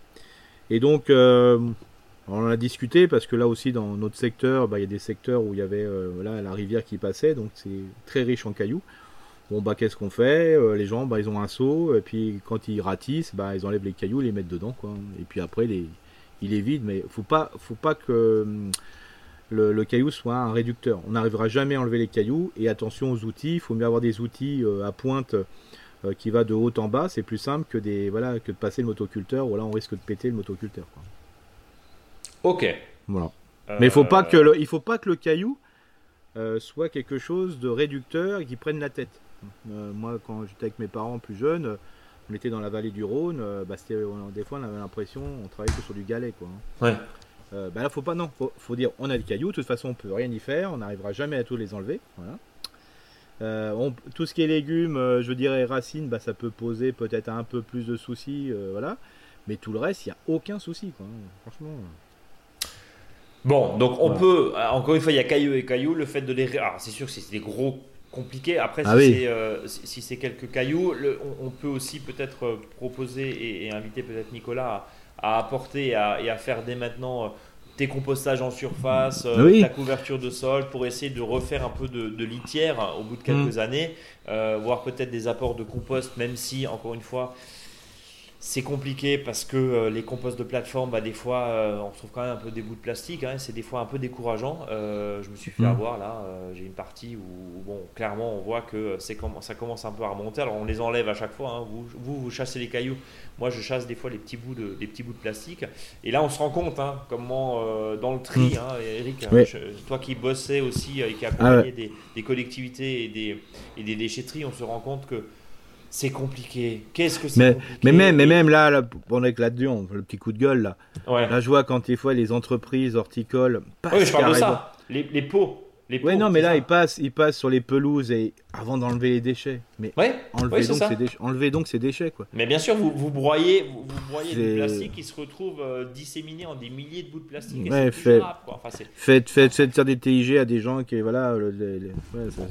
Et donc, euh, on en a discuté parce que là aussi, dans notre secteur, bah, il y a des secteurs où il y avait euh, la rivière qui passait, donc c'est très riche en cailloux. Bon, bah, qu'est-ce qu'on fait euh, Les gens, bah, ils ont un seau, et puis quand ils ratissent, bah, ils enlèvent les cailloux, les mettent dedans, quoi. Et puis après, il est vide, mais faut pas, faut pas que hum, le, caillou soit un réducteur. On n'arrivera jamais à enlever les cailloux, et attention aux outils, il faut mieux avoir des outils à pointe euh, qui va de haut en bas, c'est plus simple que, des, de passer le motoculteur, ou là on risque de péter le motoculteur. Ok. Voilà. Mais il faut pas que le, il faut pas que le caillou euh, soit quelque chose de réducteur et qui prenne la tête. Euh, moi, quand j'étais avec mes parents plus jeunes, on était dans la vallée du Rhône. Bah, des fois, on avait l'impression, on travaillait que sur du galet, quoi. Ouais. bah là, faut pas, non. Faut, faut dire, on a des cailloux. De toute façon, on peut rien y faire. On n'arrivera jamais à tous les enlever. Voilà. Euh, tout ce qui est légumes, euh, je dirais racines, bah, ça peut poser peut-être un peu plus de soucis, euh, voilà. Mais tout le reste, il n'y a aucun souci, quoi. Franchement. Bon, donc on peut, encore une fois, il y a cailloux et cailloux. Le fait de les, alors c'est sûr que c'est des gros compliqués. Après, ah si c'est quelques cailloux, on, peut aussi peut-être proposer et, inviter peut-être Nicolas à, apporter et à, faire dès maintenant compostages en surface, euh, ta couverture de sol, pour essayer de refaire un peu de, litière au bout de quelques mm. années, euh, voir peut-être des apports de compost, même si, encore une fois, c'est compliqué parce que euh, les composts de plateforme, bah, des fois, euh, on retrouve quand même un peu des bouts de plastique. Hein, c'est des fois un peu décourageant. Euh, je me suis fait mm. avoir là. j'ai une partie où, bon, clairement, on voit que c'est ça commence un peu à remonter. Alors, on les enlève à chaque fois. Hein. Vous, vous, chassez les cailloux. Moi, je chasse des fois les petits bouts de, des petits bouts de plastique. Et là, on se rend compte hein, comment, dans le tri, mm. Eric, toi qui bossais aussi et qui accompagnais ah des, des, collectivités et des, et des déchetteries, on se rend compte que c'est compliqué. Qu'est-ce que c'est mais, mais même, mais même là, là on est là-dedans, le petit coup de gueule là. Ouais. Là, je vois quand des fois les entreprises horticoles. Oui, je parle de ça. Les, les pots ouais, non, mais là, il passe, il passe sur les pelouses et avant d'enlever les déchets. Mais ouais, enlevez, donc ces déchets, enlevez donc ces déchets, quoi. Mais bien sûr, vous, vous broyez, vous, broyez du plastique qui se retrouve euh, disséminé en des milliers de bouts de plastique. Ouais, faites, faites, faites, faites, faire des TIG à des gens qui, voilà,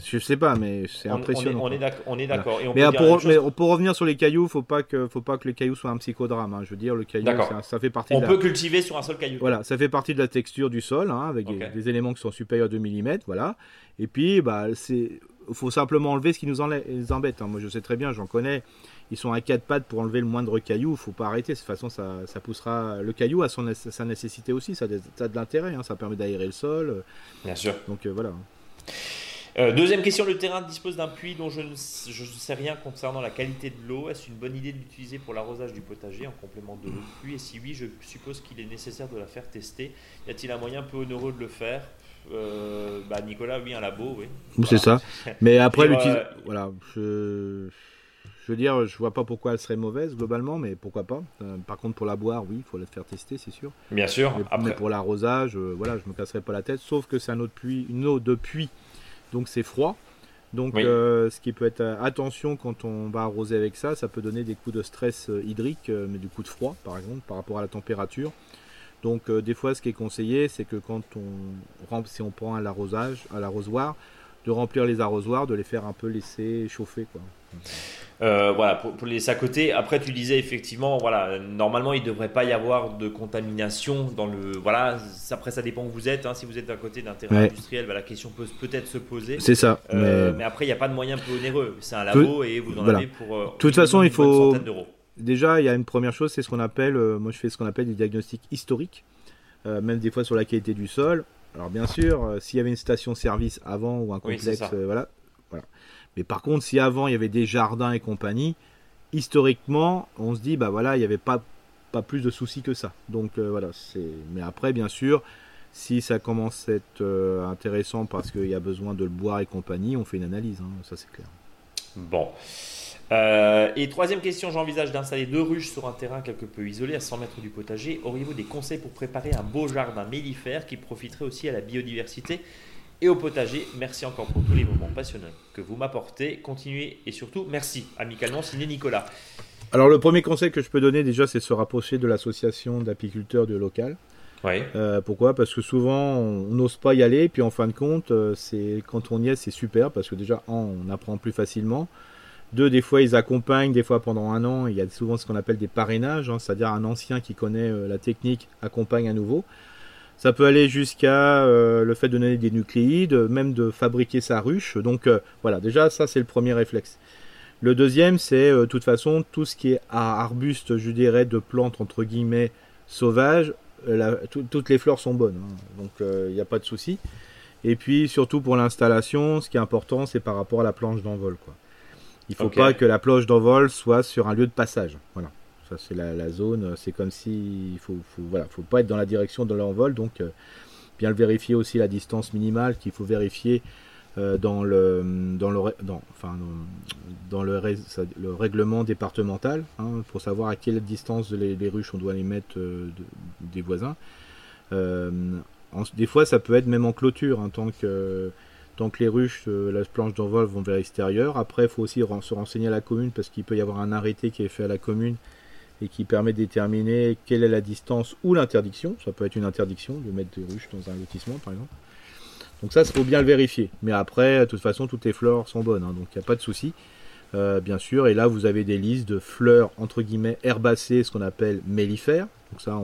je sais pas, mais c'est impressionnant. On, est d'accord. Mais, pour, mais, pour, revenir sur les cailloux, faut pas que, faut pas que les cailloux soient un psychodrame. Hein. Je veux dire, le caillou, ça, ça, fait partie. On peut cultiver sur un seul caillou. Voilà, ça fait partie de la texture du sol, hein, avec des, éléments qui sont supérieurs à 2 mm, voilà. Et puis, bah, c'est faut simplement enlever ce qui nous embête. Hein. Moi, je sais très bien, j'en connais. Ils sont à quatre pattes pour enlever le moindre caillou. Il faut pas arrêter. De toute façon, ça, ça poussera. Le caillou son, sa nécessité aussi. Ça, a de l'intérêt. Hein. Ça permet d'aérer le sol. Bien sûr. Donc euh, voilà. Euh, deuxième question, le terrain dispose d'un puits dont je ne, je ne, sais rien concernant la qualité de l'eau. Est-ce une bonne idée de l'utiliser pour l'arrosage du potager en complément de l'eau de pluie? Et si oui, je suppose qu'il est nécessaire de la faire tester. Y a-t-il un moyen peu onéreux de le faire? Euh, bah Nicolas, oui, un labo, oui. C'est ça. Mais <laughs> après, l'utilisation. Voilà, je... je veux dire, je vois pas pourquoi elle serait mauvaise globalement, mais pourquoi pas. Euh, par contre, pour la boire, oui, il faut la faire tester, c'est sûr. Bien sûr. Mais, après... pour l'arrosage, euh, voilà, je me casserai pas la tête, sauf que c'est un autre puits, une eau de puits, donc c'est froid. Donc, ce qui peut être attention quand on va arroser avec ça, ça peut donner des coups de stress hydrique, mais du coup de froid, par exemple, par rapport à la température. Donc euh, des fois ce qui est conseillé c'est que quand on si on prend à l'arrosage, à l'arrosoir, de remplir les arrosoirs, de les faire un peu laisser chauffer quoi. Euh, voilà, pour, les laisser à côté. Après, tu disais effectivement, voilà, normalement, il ne devrait pas y avoir de contamination dans le. Voilà, après, ça dépend où vous êtes. Hein. Si vous êtes à côté d'un terrain industriel, bah, la question peut peut-être se poser. C'est ça. Euh, mais... après, il n'y a pas de moyen peu onéreux. C'est un labo et vous en avez pour. Euh, de toute façon, il faut. Déjà, il y a une première chose, c'est ce qu'on appelle. moi, je fais ce qu'on appelle des diagnostics historiques, même des fois sur la qualité du sol. Alors, bien sûr, s'il y avait une station-service avant ou un complexe, voilà, voilà. Mais par contre, si avant il y avait des jardins et compagnie, historiquement, on se dit, bah voilà, il n'y avait pas, pas plus de soucis que ça. Donc euh, voilà, c'est. Mais après, bien sûr, si ça commence à être euh, intéressant parce qu'il y a besoin de le boire et compagnie, on fait une analyse, hein, ça c'est clair. Bon. Euh, et troisième question, j'envisage d'installer deux ruches sur un terrain quelque peu isolé à 100 mètres du potager. Auriez-vous des conseils pour préparer un beau jardin mellifère qui profiterait aussi à la biodiversité et au potager? Merci encore pour tous les moments passionnants que vous m'apportez. Continuez et surtout, merci amicalement signé Nicolas. Alors le premier conseil que je peux donner déjà, c'est se rapprocher de l'association d'apiculteurs du local. Ouais. Euh, pourquoi? Parce que souvent on n'ose pas y aller, puis en fin de compte, euh, c'est quand on y est, c'est super parce que déjà on apprend plus facilement. Deux, des fois ils accompagnent, des fois pendant un an, il y a souvent ce qu'on appelle des parrainages, hein, c'est-à-dire un ancien qui connaît euh, la technique accompagne un nouveau. Ça peut aller jusqu'à euh, le fait de donner des nucléides, même de fabriquer sa ruche. Donc euh, voilà, déjà ça c'est le premier réflexe. Le deuxième, c'est de toute façon tout ce qui est arbuste, je dirais, de plantes entre guillemets sauvages. toutes les fleurs sont bonnes, hein. donc il n'y a pas de souci. Et puis surtout pour l'installation, ce qui est important, c'est par rapport à la planche d'envol. Il ne faut pas que la planche d'envol soit sur un lieu de passage. Voilà c'est la, zone. C'est comme si il faut, voilà, faut pas être dans la direction de l'envol. Donc, euh, bien le vérifier aussi la distance minimale qu'il faut vérifier euh, dans le dans le dans, enfin dans le, le règlement départemental hein, pour savoir à quelle distance les, ruches on doit les mettre euh, des voisins. des fois, ça peut être même en clôture, hein, tant que que les ruches, la planche d'envol vont vers l'extérieur. Après, il faut aussi se renseigner à la commune parce qu'il peut y avoir un arrêté qui est fait à la commune et qui permet de déterminer quelle est la distance ou l'interdiction. Ça peut être une interdiction de mettre des ruches dans un lotissement, par exemple. Donc ça, il faut bien le vérifier. Mais après, de toute façon, toutes les fleurs sont bonnes, hein, donc il n'y a pas de souci. Euh, bien sûr, et là vous avez des listes de fleurs entre guillemets herbacées, ce qu'on appelle mellifères. Donc ça,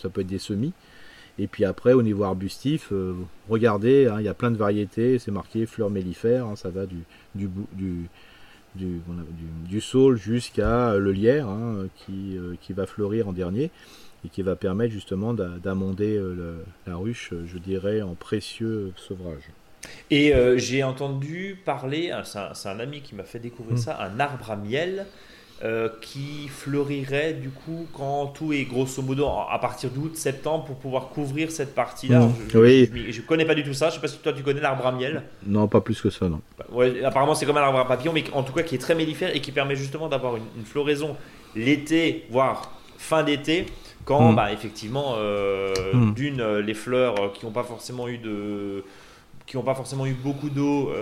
ça peut être des semis. Et puis après, au niveau arbustif, euh, regardez, hein, il y a plein de variétés. C'est marqué fleurs mellifères. Hein, ça va du, du, du, du, du, saule jusqu'à le lierre hein, qui, euh, qui, va fleurir en dernier et qui va permettre justement d'amender euh, la ruche, je dirais, en précieux sevrage. Et euh, j'ai entendu parler, c'est un, ami qui m'a fait découvrir mmh. ça, un arbre à miel euh, qui fleurirait du coup quand tout est grosso modo à partir d'août, septembre pour pouvoir couvrir cette partie-là. Mmh. Je, oui. Je, connais pas du tout ça. Je sais pas si toi tu connais l'arbre à miel. Non, pas plus que ça, non. Bah, ouais, apparemment c'est comme un arbre à papillon, mais en tout cas qui est très mellifère et qui permet justement d'avoir une, floraison l'été, voire fin d'été, quand mmh. bah, effectivement euh, mmh. d'une euh, les fleurs qui n'ont pas forcément eu de qui n'ont pas forcément eu beaucoup d'eau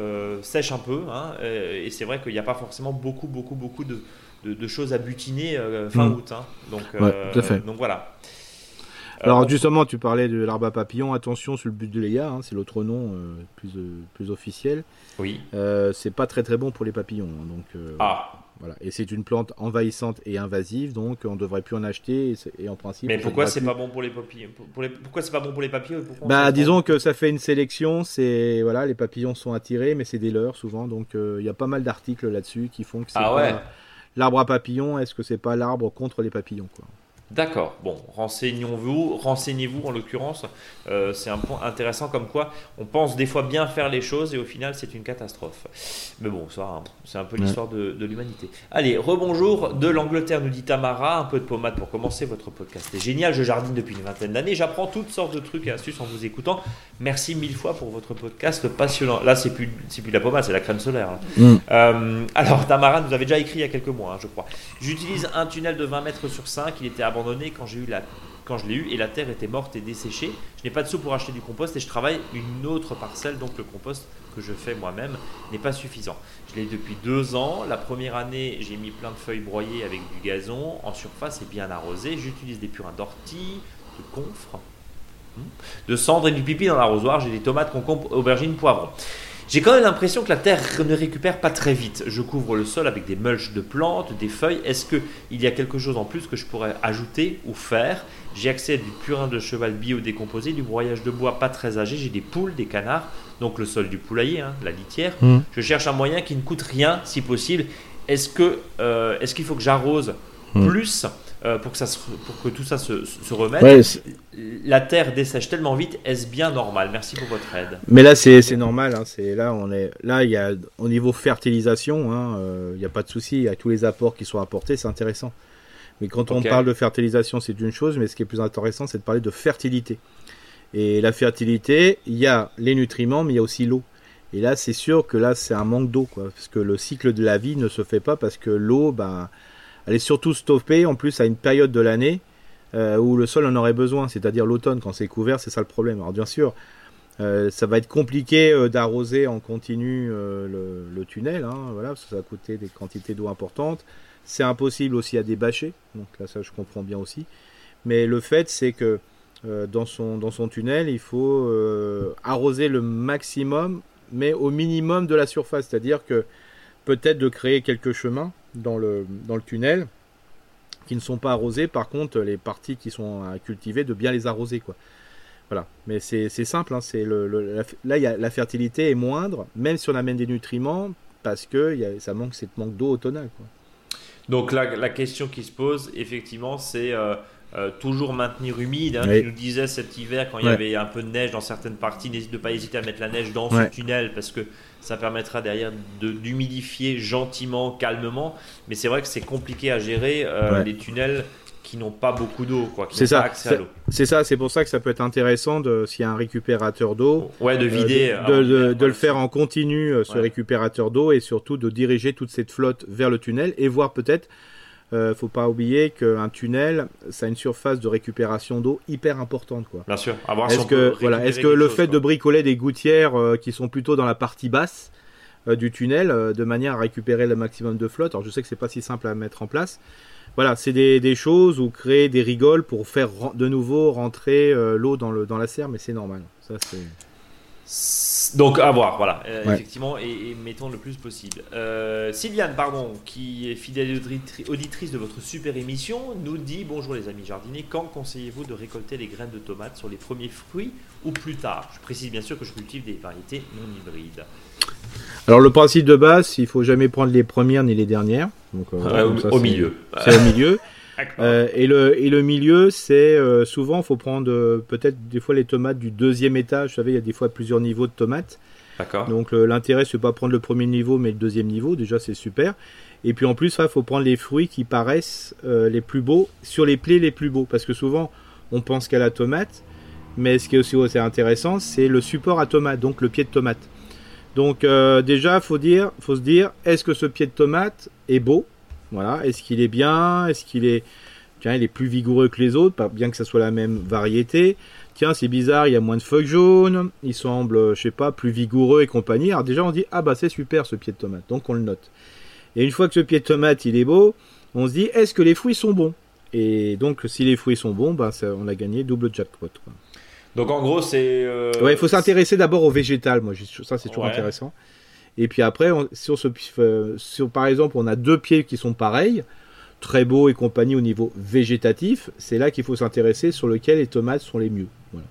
sèchent un peu hein, et c'est vrai qu'il n'y a pas forcément beaucoup beaucoup beaucoup de, de, choses à butiner euh, fin mm. août. Hein. Donc, euh, donc voilà. Alors euh, justement, tu parlais de l'arbre à papillon. Attention sur le but de Léa, hein, c'est l'autre nom plus, plus officiel. Oui. c'est pas très très bon pour les papillons. Hein, donc, ah. Voilà. Et c'est une plante envahissante et invasive, donc on devrait plus en acheter. Et, en principe. Mais pourquoi c'est pas bon pour les papillons? Pourquoi c'est pas bon pour les papillons Bah disons que ça fait une sélection. C'est voilà, les papillons sont attirés, mais c'est des leurs souvent. Donc il y a pas mal d'articles là-dessus qui font que c'est ah ouais l'arbre à papillons, est-ce que c'est pas l'arbre contre les papillons quoi? D'accord. Bon, renseignons-vous, renseignez-vous en l'occurrence. Euh, c'est un point intéressant comme quoi on pense des fois bien faire les choses et au final c'est une catastrophe. Mais bon, ça, hein, c'est un peu l'histoire de, l'humanité. Allez, rebonjour de l'Angleterre, nous dit Tamara. Un peu de pommade pour commencer votre podcast. C'est génial, je jardine depuis une vingtaine d'années. J'apprends toutes sortes de trucs et astuces en vous écoutant. Merci mille fois pour votre podcast passionnant. Là, c'est plus, c'est plus de la pommade, c'est la crème solaire. Hein. Mm. Euh, alors, Tamara nous avait déjà écrit il y a quelques mois, hein, je crois. J'utilise un tunnel de 20 mètres sur 5. Il était abandonné quand j'ai eu la quand je l'ai eu et la terre était morte et desséchée. Je n'ai pas de sous pour acheter du compost et je travaille une autre parcelle, donc le compost que je fais moi-même n'est pas suffisant. Je l'ai depuis deux ans. La première année, j'ai mis plein de feuilles broyées avec du gazon en surface et bien arrosé. J'utilise des purins d'ortie, de confre, hmm, de cendre et du pipi dans l'arrosoir. J'ai des tomates, concombres, aubergines, poivrons. J'ai quand même l'impression que la terre ne récupère pas très vite. Je couvre le sol avec des mulches de plantes, des feuilles. Est-ce qu'il y a quelque chose en plus que je pourrais ajouter ou faire? J'ai accès à du purin de cheval biodécomposé, du broyage de bois pas très âgé. J'ai des poules, des canards, donc le sol du poulailler, hein, la litière. Mmh. Je cherche un moyen qui ne coûte rien si possible. Est-ce que euh, est-ce qu'il faut que j'arrose Mmh. plus euh, pour, que ça se- pour que tout ça se, se remette Ouais, La terre dessèche tellement vite, est-ce bien normal? Merci pour votre aide. Mais là, c'est normal. hein, c'est là, on est là. Il y a au niveau fertilisation, hein, euh, il n'y a pas de souci. Il y a tous les apports qui sont apportés, c'est intéressant. Mais quand on parle de fertilisation, c'est une chose, mais ce qui est plus intéressant, c'est de parler de fertilité. Et la fertilité, il y a les nutriments, mais il y a aussi l'eau. Et là, c'est sûr que là, c'est un manque d'eau, quoi, parce que le cycle de la vie ne se fait pas parce que l'eau, ben, elle est surtout stoppée en plus à une période de l'année euh, où le sol en aurait besoin, c'est-à-dire l'automne quand c'est couvert, c'est ça le problème. Alors bien sûr, euh, ça va être compliqué euh, d'arroser en continu le, tunnel, hein, voilà, parce que ça va coûter des quantités d'eau importantes. C'est impossible aussi à débâcher, donc là ça je comprends bien aussi. Mais le fait c'est que dans, son, dans son tunnel, il faut arroser le maximum, mais au minimum de la surface, c'est-à-dire que peut-être de créer quelques chemins dans le, dans le tunnel qui ne sont pas arrosés, par contre les parties qui sont à cultiver, de bien les arroser quoi. Voilà, mais c'est simple, hein, c'est le, le- la- là y a, la fertilité est moindre, même si on amène des nutriments, parce que y a, ça manque cette manque d'eau automnale. Quoi. Donc la, la question qui se pose, effectivement, c'est euh, euh, toujours maintenir humide. Hein, Oui. Tu nous disais cet hiver, quand il y avait un peu de neige dans certaines parties, n'hésite pas hésiter à mettre la neige dans Ouais. ce tunnel parce que ça permettra derrière de- d'humidifier gentiment, calmement. Mais c'est vrai que c'est compliqué à gérer euh, Ouais. les tunnels qui n'ont pas beaucoup d'eau, quoi, qui C'est n'ont ça, pas accès à l'eau. C'est ça, c'est pour ça que ça peut être intéressant de s'il y a un récupérateur d'eau, Ouais, de euh, vider. de, avant de- de- l'hiver, de le faire en continu euh, ce Ouais. récupérateur d'eau et surtout de diriger toute cette flotte vers le tunnel et voir peut-être, euh, faut pas oublier qu'un tunnel, ça a une surface de récupération d'eau hyper importante quoi. Bien sûr. À voir Est-ce que, voilà, est-ce que le chose, fait quoi. de bricoler des gouttières euh, qui sont plutôt dans la partie basse euh, du tunnel, euh, de manière à récupérer le maximum de flotte, alors je sais que c'est pas si simple à mettre en place. Voilà, c'est des, des choses ou créer des rigoles pour faire de nouveau rentrer l'eau dans, le, dans la serre, mais c'est normal. Ça, c'est... Donc à voir, voilà, Euh, Ouais. effectivement, et, et mettons le plus possible. Euh, Sylviane, pardon, qui est fidèle auditri- auditrice de votre super émission, nous dit bonjour les amis jardiniers, quand conseillez-vous de récolter les graines de tomates sur les premiers fruits ou plus tard? Je précise bien sûr que je cultive des variétés non hybrides. Alors le principe de base, il faut jamais prendre les premières ni les dernières. Donc, euh, Ouais, au, ça, au c'est- milieu. C'est au milieu. <laughs> Euh, et, le, et le milieu, c'est euh, souvent, faut prendre euh, peut-être des fois les tomates du deuxième étage. Vous savez, il y a des fois plusieurs niveaux de tomates. D'accord. Donc l'intérêt, c'est pas prendre le premier niveau, mais le deuxième niveau. Déjà, c'est super. Et puis en plus, il faut prendre les fruits qui paraissent euh, les plus beaux sur les plaies les plus beaux, parce que souvent, on pense qu'à la tomate, mais ce qui est aussi assez intéressant, c'est le support à tomate, donc le pied de tomate. Donc déjà, faut dire, faut se dire, est-ce que ce pied de tomate est beau? Voilà. Est-ce qu'il est bien? Est-ce qu'il est Tiens, il est plus vigoureux que les autres, bien que ça soit la même variété. Tiens, c'est bizarre, il y a moins de feuilles jaunes, il semble, euh, je sais pas, plus vigoureux et compagnie. Alors déjà, on dit, ah bah c'est super ce pied de tomate, donc on le note. Et une fois que ce pied de tomate, il est beau, on se dit, est-ce que les fruits sont bons? Et donc, si les fruits sont bons, bah, ça- on a gagné double jackpot. Quoi. Donc en gros, c'est. euh, Ouais, il faut s'intéresser d'abord au végétal, moi, ça c'est toujours Ouais. intéressant. Et puis après, on- sur ce, euh, sur, par exemple, on a deux pieds qui sont pareils, très beaux et compagnie au niveau végétatif, c'est là qu'il faut s'intéresser sur lequel les tomates sont les mieux. Voilà.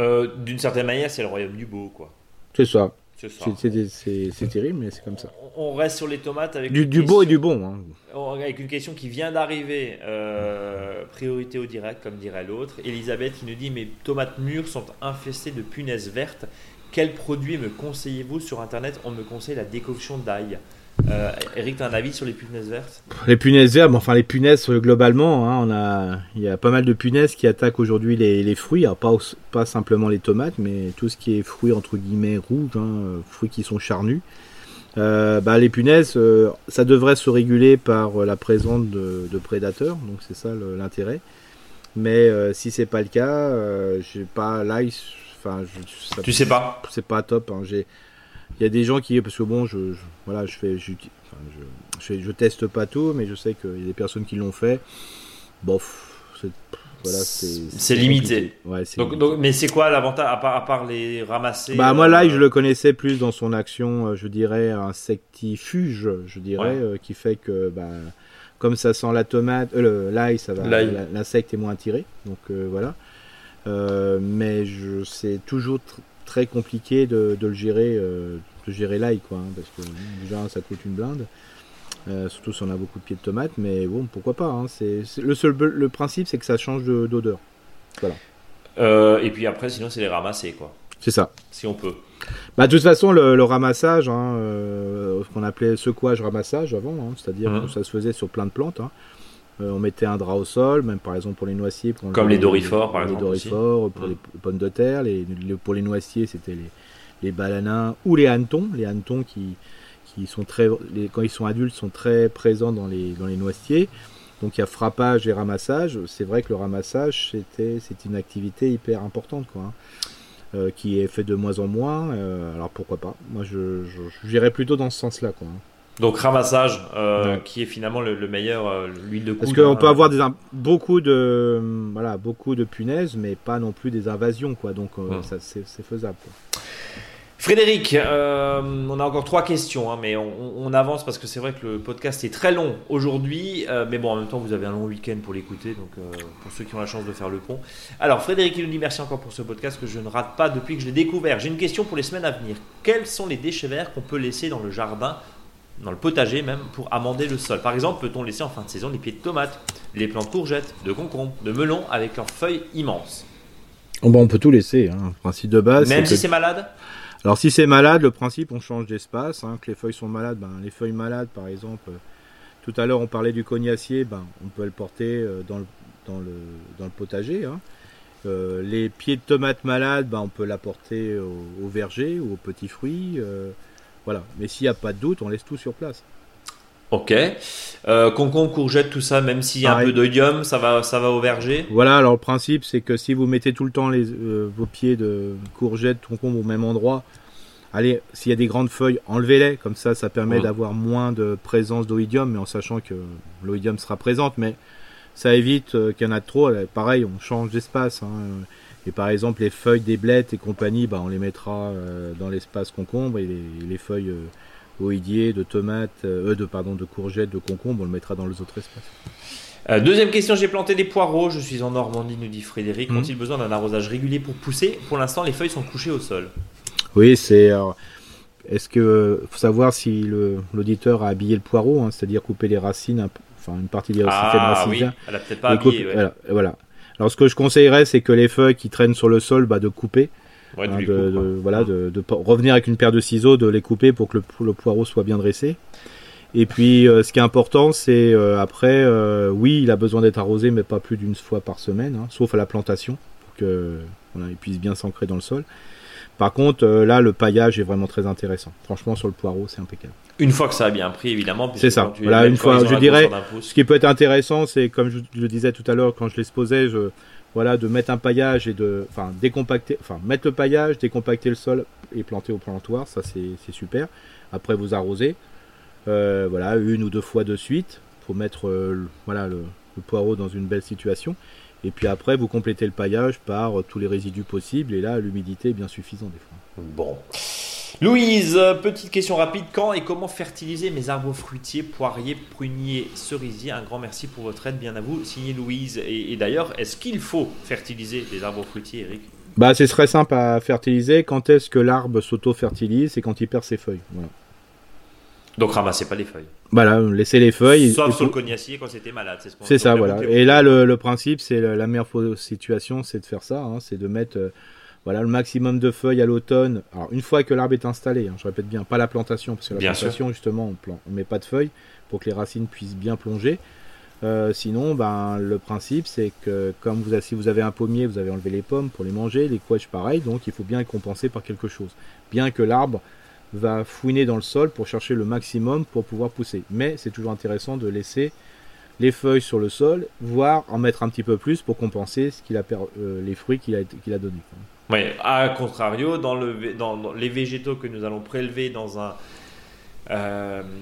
euh, D'une certaine manière, c'est le royaume du beau, quoi. C'est ça. C'est terrible, mais c'est comme ça. On- On reste sur les tomates avec Du, du beau et du bon. hein. Oh, Avec une question qui vient d'arriver, euh, priorité au direct, comme dirait l'autre. Elisabeth qui nous dit Mes tomates mûres sont infestées de punaises vertes. Quel produit me conseillez-vous sur internet? On me conseille la décoction d'ail. Euh, Eric, tu as un avis sur les punaises vertes? Les punaises vertes, enfin les punaises euh, globalement, hein, on a, il y a pas mal de punaises qui attaquent aujourd'hui les, fruits, alors pas, simplement les tomates, mais tout ce qui est fruits entre guillemets rouges, hein, euh, fruits qui sont charnus. Bah, les punaises, ça devrait se réguler par la présence de, prédateurs, donc c'est ça l'intérêt. Mais si c'est pas le cas, j'ai pas là, il- enfin, je, ça- Tu sais pas c'est pas top. hein. J'ai, il y a des gens qui, parce que bon, je, je- voilà, je fais, je, je, teste pas tout, mais je sais qu'il y a des personnes qui l'ont fait. Bof, c'est- voilà, c'est limité. Ouais, donc, mais c'est quoi l'avantage à part, à part, les ramasser Bah moi l'ail, je le connaissais plus dans son action, je dirais insectifuge, je dirais, qui fait que bah, comme ça sent la tomate, l'ail, ça va, l'insecte est moins attiré, donc voilà. Mais je c'est toujours très compliqué de, de le gérer, de gérer l'ail quoi, hein, parce que déjà ça coûte une blinde. Euh, surtout si on a beaucoup de pieds de tomates, mais bon, pourquoi pas. Hein, c'est, le, seul, le principe, c'est que ça change d'odeur. Voilà. Euh, et puis après, sinon, c'est les ramasser, quoi. C'est ça. Si on peut. Bah, de toute façon, le, ramassage, hein, euh, ce qu'on appelait secouage ramassage avant, hein, c'est-à-dire mmh. que ça se faisait sur plein de plantes. On mettait un drap au sol, même par exemple pour les noisiers. Comme les dorifores, par exemple. Les dorifores, pour les pommes de terre. Les, pour les noisiers, c'était les, les balanins ou les hannetons. Les hannetons qui, qui sont très, quand ils sont adultes, sont très présents dans les, dans les noisetiers. Donc il y a frappage et ramassage. C'est vrai que le ramassage, c'était, c'est une activité hyper importante, quoi, hein. euh, qui est fait de moins en moins. Euh, alors pourquoi pas? Moi, je, j'irais plutôt dans ce sens-là, quoi. Hein. Donc ramassage, euh, qui est finalement le, meilleur, l'huile de Parce qu'on peut avoir des, beaucoup de, voilà, beaucoup de punaises, mais pas non plus des invasions, quoi. Donc ça, c'est, faisable. Frédéric, euh, on a encore trois questions, hein, mais on, avance parce que c'est vrai que le podcast est très long aujourd'hui. Euh, mais bon, en même temps, vous avez un long week-end pour l'écouter, donc euh, pour ceux qui ont la chance de faire le pont. Alors, Frédéric, il nous dit merci encore pour ce podcast que je ne rate pas depuis que je l'ai découvert. J'ai une question pour les semaines à venir. Quels sont les déchets verts qu'on peut laisser dans le jardin, dans le potager même, pour amender le sol Par exemple, peut-on laisser en fin de saison les pieds de tomates, les plants de courgettes, de concombres, de melons avec leurs feuilles immenses? Oh, bah, On peut tout laisser, hein. principe de base. Même si c'est malade? Alors si c'est malade, le principe on change d'espace, hein, que les feuilles sont malades, ben, les feuilles malades par exemple, euh, tout à l'heure on parlait du cognacier, ben, on peut le porter euh, dans, le, dans, le, dans, le, potager. Hein. Euh, les pieds de tomates malades, ben, on peut l'apporter au, au, verger ou aux petits fruits. Voilà. Mais s'il n'y a pas de doute, on laisse tout sur place. Ok. Euh, concombre, courgette, tout ça, même s'il y a un peu d'oïdium, ça va, ça va au verger? Voilà, alors le principe, c'est que si vous mettez tout le temps les, euh, vos pieds de courgette, concombre au même endroit, allez, s'il y a des grandes feuilles, enlevez-les, comme ça, ça permet d'avoir moins de présence d'oïdium, mais en sachant que l'oïdium sera présente, mais ça évite euh, qu'il y en a trop. Pareil, on change d'espace. Hein. Et par exemple, les feuilles des blettes et compagnie, bah, on les mettra dans l'espace concombre et les, feuilles oïdier, de tomates, euh, de, pardon, de courgettes, de concombres, on le mettra dans les autres espaces. Euh, deuxième question, j'ai planté des poireaux, je suis en Normandie, nous dit Frédéric. Mhm. Ont-ils besoin d'un arrosage régulier pour pousser? Pour l'instant, les feuilles sont couchées au sol. Oui, c'est. Est-ce que faut savoir si l'auditeur a habillé le poireau, hein, c'est-à-dire couper les racines, enfin une partie des racines, ah, oui. Elle a peut-être pas habillé. Voilà, Alors ce que je conseillerais, c'est que les feuilles qui traînent sur le sol, bah, de couper Hein, de, voilà, de, revenir avec une paire de ciseaux, de les couper pour que le, poireau soit bien dressé. Et puis, euh, ce qui est important, c'est euh, après, euh, oui, il a besoin d'être arrosé, mais pas plus d'une fois par semaine, hein, sauf à la plantation, pour que il puisse bien s'ancrer dans le sol. Par contre, là, le paillage est vraiment très intéressant. Franchement, sur le poireau, c'est impeccable. Une fois que ça a bien pris, évidemment. C'est ça. Voilà, une fois, je dirais, ce qui peut être intéressant, c'est comme je, le disais tout à l'heure, quand je l'exposais, je, voilà, de mettre un paillage et de, enfin, décompacter, enfin, mettre le paillage, décompacter le sol et planter au plantoir, ça c'est super. Après vous arrosez, euh, voilà, une ou deux fois de suite pour mettre, euh, voilà, le, poireau dans une belle situation. Et puis après, vous complétez le paillage par tous les résidus possibles. Et là, l'humidité est bien suffisante des fois. Bon. Louise, petite question rapide. Quand et comment fertiliser mes arbres fruitiers, poiriers, pruniers, cerisiers? Un grand merci pour votre aide, bien à vous. Signé Louise. Et, d'ailleurs, est-ce qu'il faut fertiliser les arbres fruitiers, Eric? Bah, C'est très simple à fertiliser. Quand est-ce que l'arbre s'auto-fertilise? C'est quand il perd ses feuilles. Donc ramassez pas les feuilles. Voilà, laissez les feuilles. Sauf sur le cognacier quand c'était malade. C'est ça, voilà. Et là, le, principe, c'est la meilleure situation, c'est de faire ça. Hein. c'est de mettre euh, voilà, le maximum de feuilles à l'automne. Alors, une fois que l'arbre est installé, hein, je répète bien, pas la plantation, parce que la plantation, justement, on ne on met pas de feuilles pour que les racines puissent bien plonger. Euh, sinon, ben, le principe, c'est que comme vous, si vous avez un pommier, vous avez enlevé les pommes pour les manger, les couaches pareil, donc il faut bien compenser par quelque chose. Bien que l'arbre va fouiner dans le sol pour chercher le maximum pour pouvoir pousser. Mais c'est toujours intéressant de laisser les feuilles sur le sol, voire en mettre un petit peu plus pour compenser ce qu'il a euh, les fruits qu'il a, qu'il a donnés. Oui, à contrario, dans, le, dans, les végétaux que nous allons prélever dans un,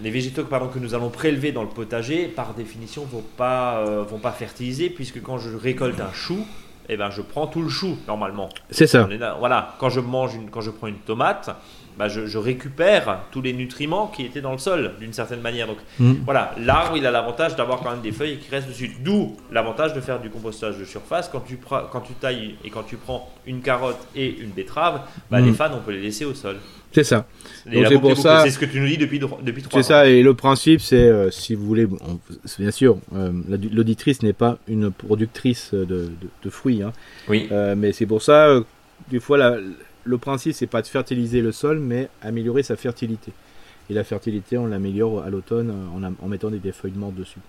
les végétaux pardon, que nous allons prélever dans le potager, par définition, ne vont pas, vont pas fertiliser, puisque quand je récolte un chou, eh ben, je prends tout le chou normalement. C'est ça. voilà, quand je mange une, quand je prends une tomate, bah, je, récupère tous les nutriments qui étaient dans le sol d'une certaine manière. Donc mm. voilà, l'arbre il a l'avantage d'avoir quand même des feuilles qui restent dessus. D'où l'avantage de faire du compostage de surface. Quand tu, quand tu tailles et quand tu prends une carotte et une betterave, bah, mm. les fans on peut les laisser au sol. C'est ça. C'est pour ça. C'est ce que tu nous dis depuis depuis trois. C'est ça. Et le principe, c'est euh, si vous voulez, bien sûr, euh, l'auditrice n'est pas une productrice de, de, fruits. Hein. Oui. Euh, mais c'est pour ça, des fois, la, le principe, c'est pas de fertiliser le sol, mais améliorer sa fertilité. Et la fertilité, on l'améliore à l'automne en, mettant des, feuilles mortes dessus.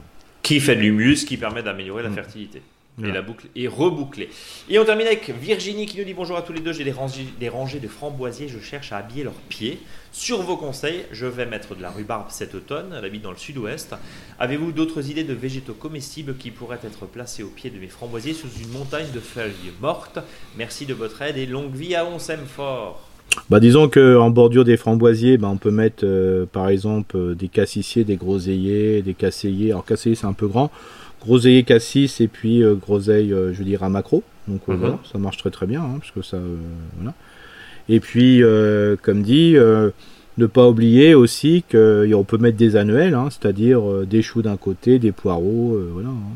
Qui fait de l'humus, qui permet d'améliorer la mm. fertilité. Et la boucle est rebouclée. Et on termine avec Virginie qui nous dit bonjour à tous les deux. J'ai des rangées, des rangées de framboisiers. Je cherche à habiller leurs pieds. Sur vos conseils, je vais mettre de la rhubarbe cet automne. Elle habite dans le sud-ouest. Avez-vous d'autres idées de végétaux comestibles qui pourraient être placés au pied de mes framboisiers sous une montagne de feuilles mortes? Merci de votre aide et longue vie à On s'aime fort. Bah disons qu'en bordure des framboisiers, bah, on peut mettre euh, par exemple euh, des cassissiers, des groseilliers, des casseilliers. Alors casseillier c'est un peu grand groseille cassis et puis euh, groseille, euh, je veux dire, à macro. Donc euh, mhm. voilà, ça marche très très bien, hein, parce que ça, voilà. Et puis, comme dit, ne pas oublier aussi qu'on peut mettre des annuels, hein, c'est-à-dire des choux d'un côté, des poireaux, voilà. Hein.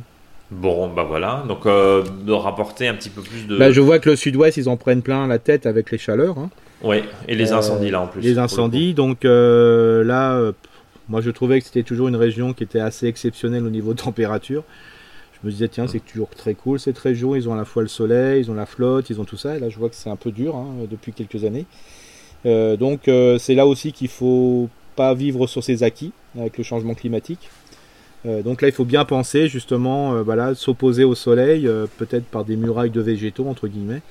Bon, bah voilà, donc de rapporter un petit peu plus de. Bah, je vois que le sud-ouest, ils en prennent plein la tête avec les chaleurs. Oui, et les incendies là en plus. Les incendies, donc là, moi, je trouvais que c'était toujours une région qui était assez exceptionnelle au niveau de température. Je me disais, tiens, c'est toujours très cool cette région. Ils ont à la fois le soleil, ils ont la flotte, ils ont tout ça. Et là, je vois que c'est un peu dur hein, depuis quelques années. Euh, donc, euh, c'est là aussi qu'il faut pas vivre sur ses acquis avec le changement climatique. Euh, donc là, il faut bien penser justement, voilà, s'opposer au soleil, peut-être par des murailles de végétaux entre guillemets,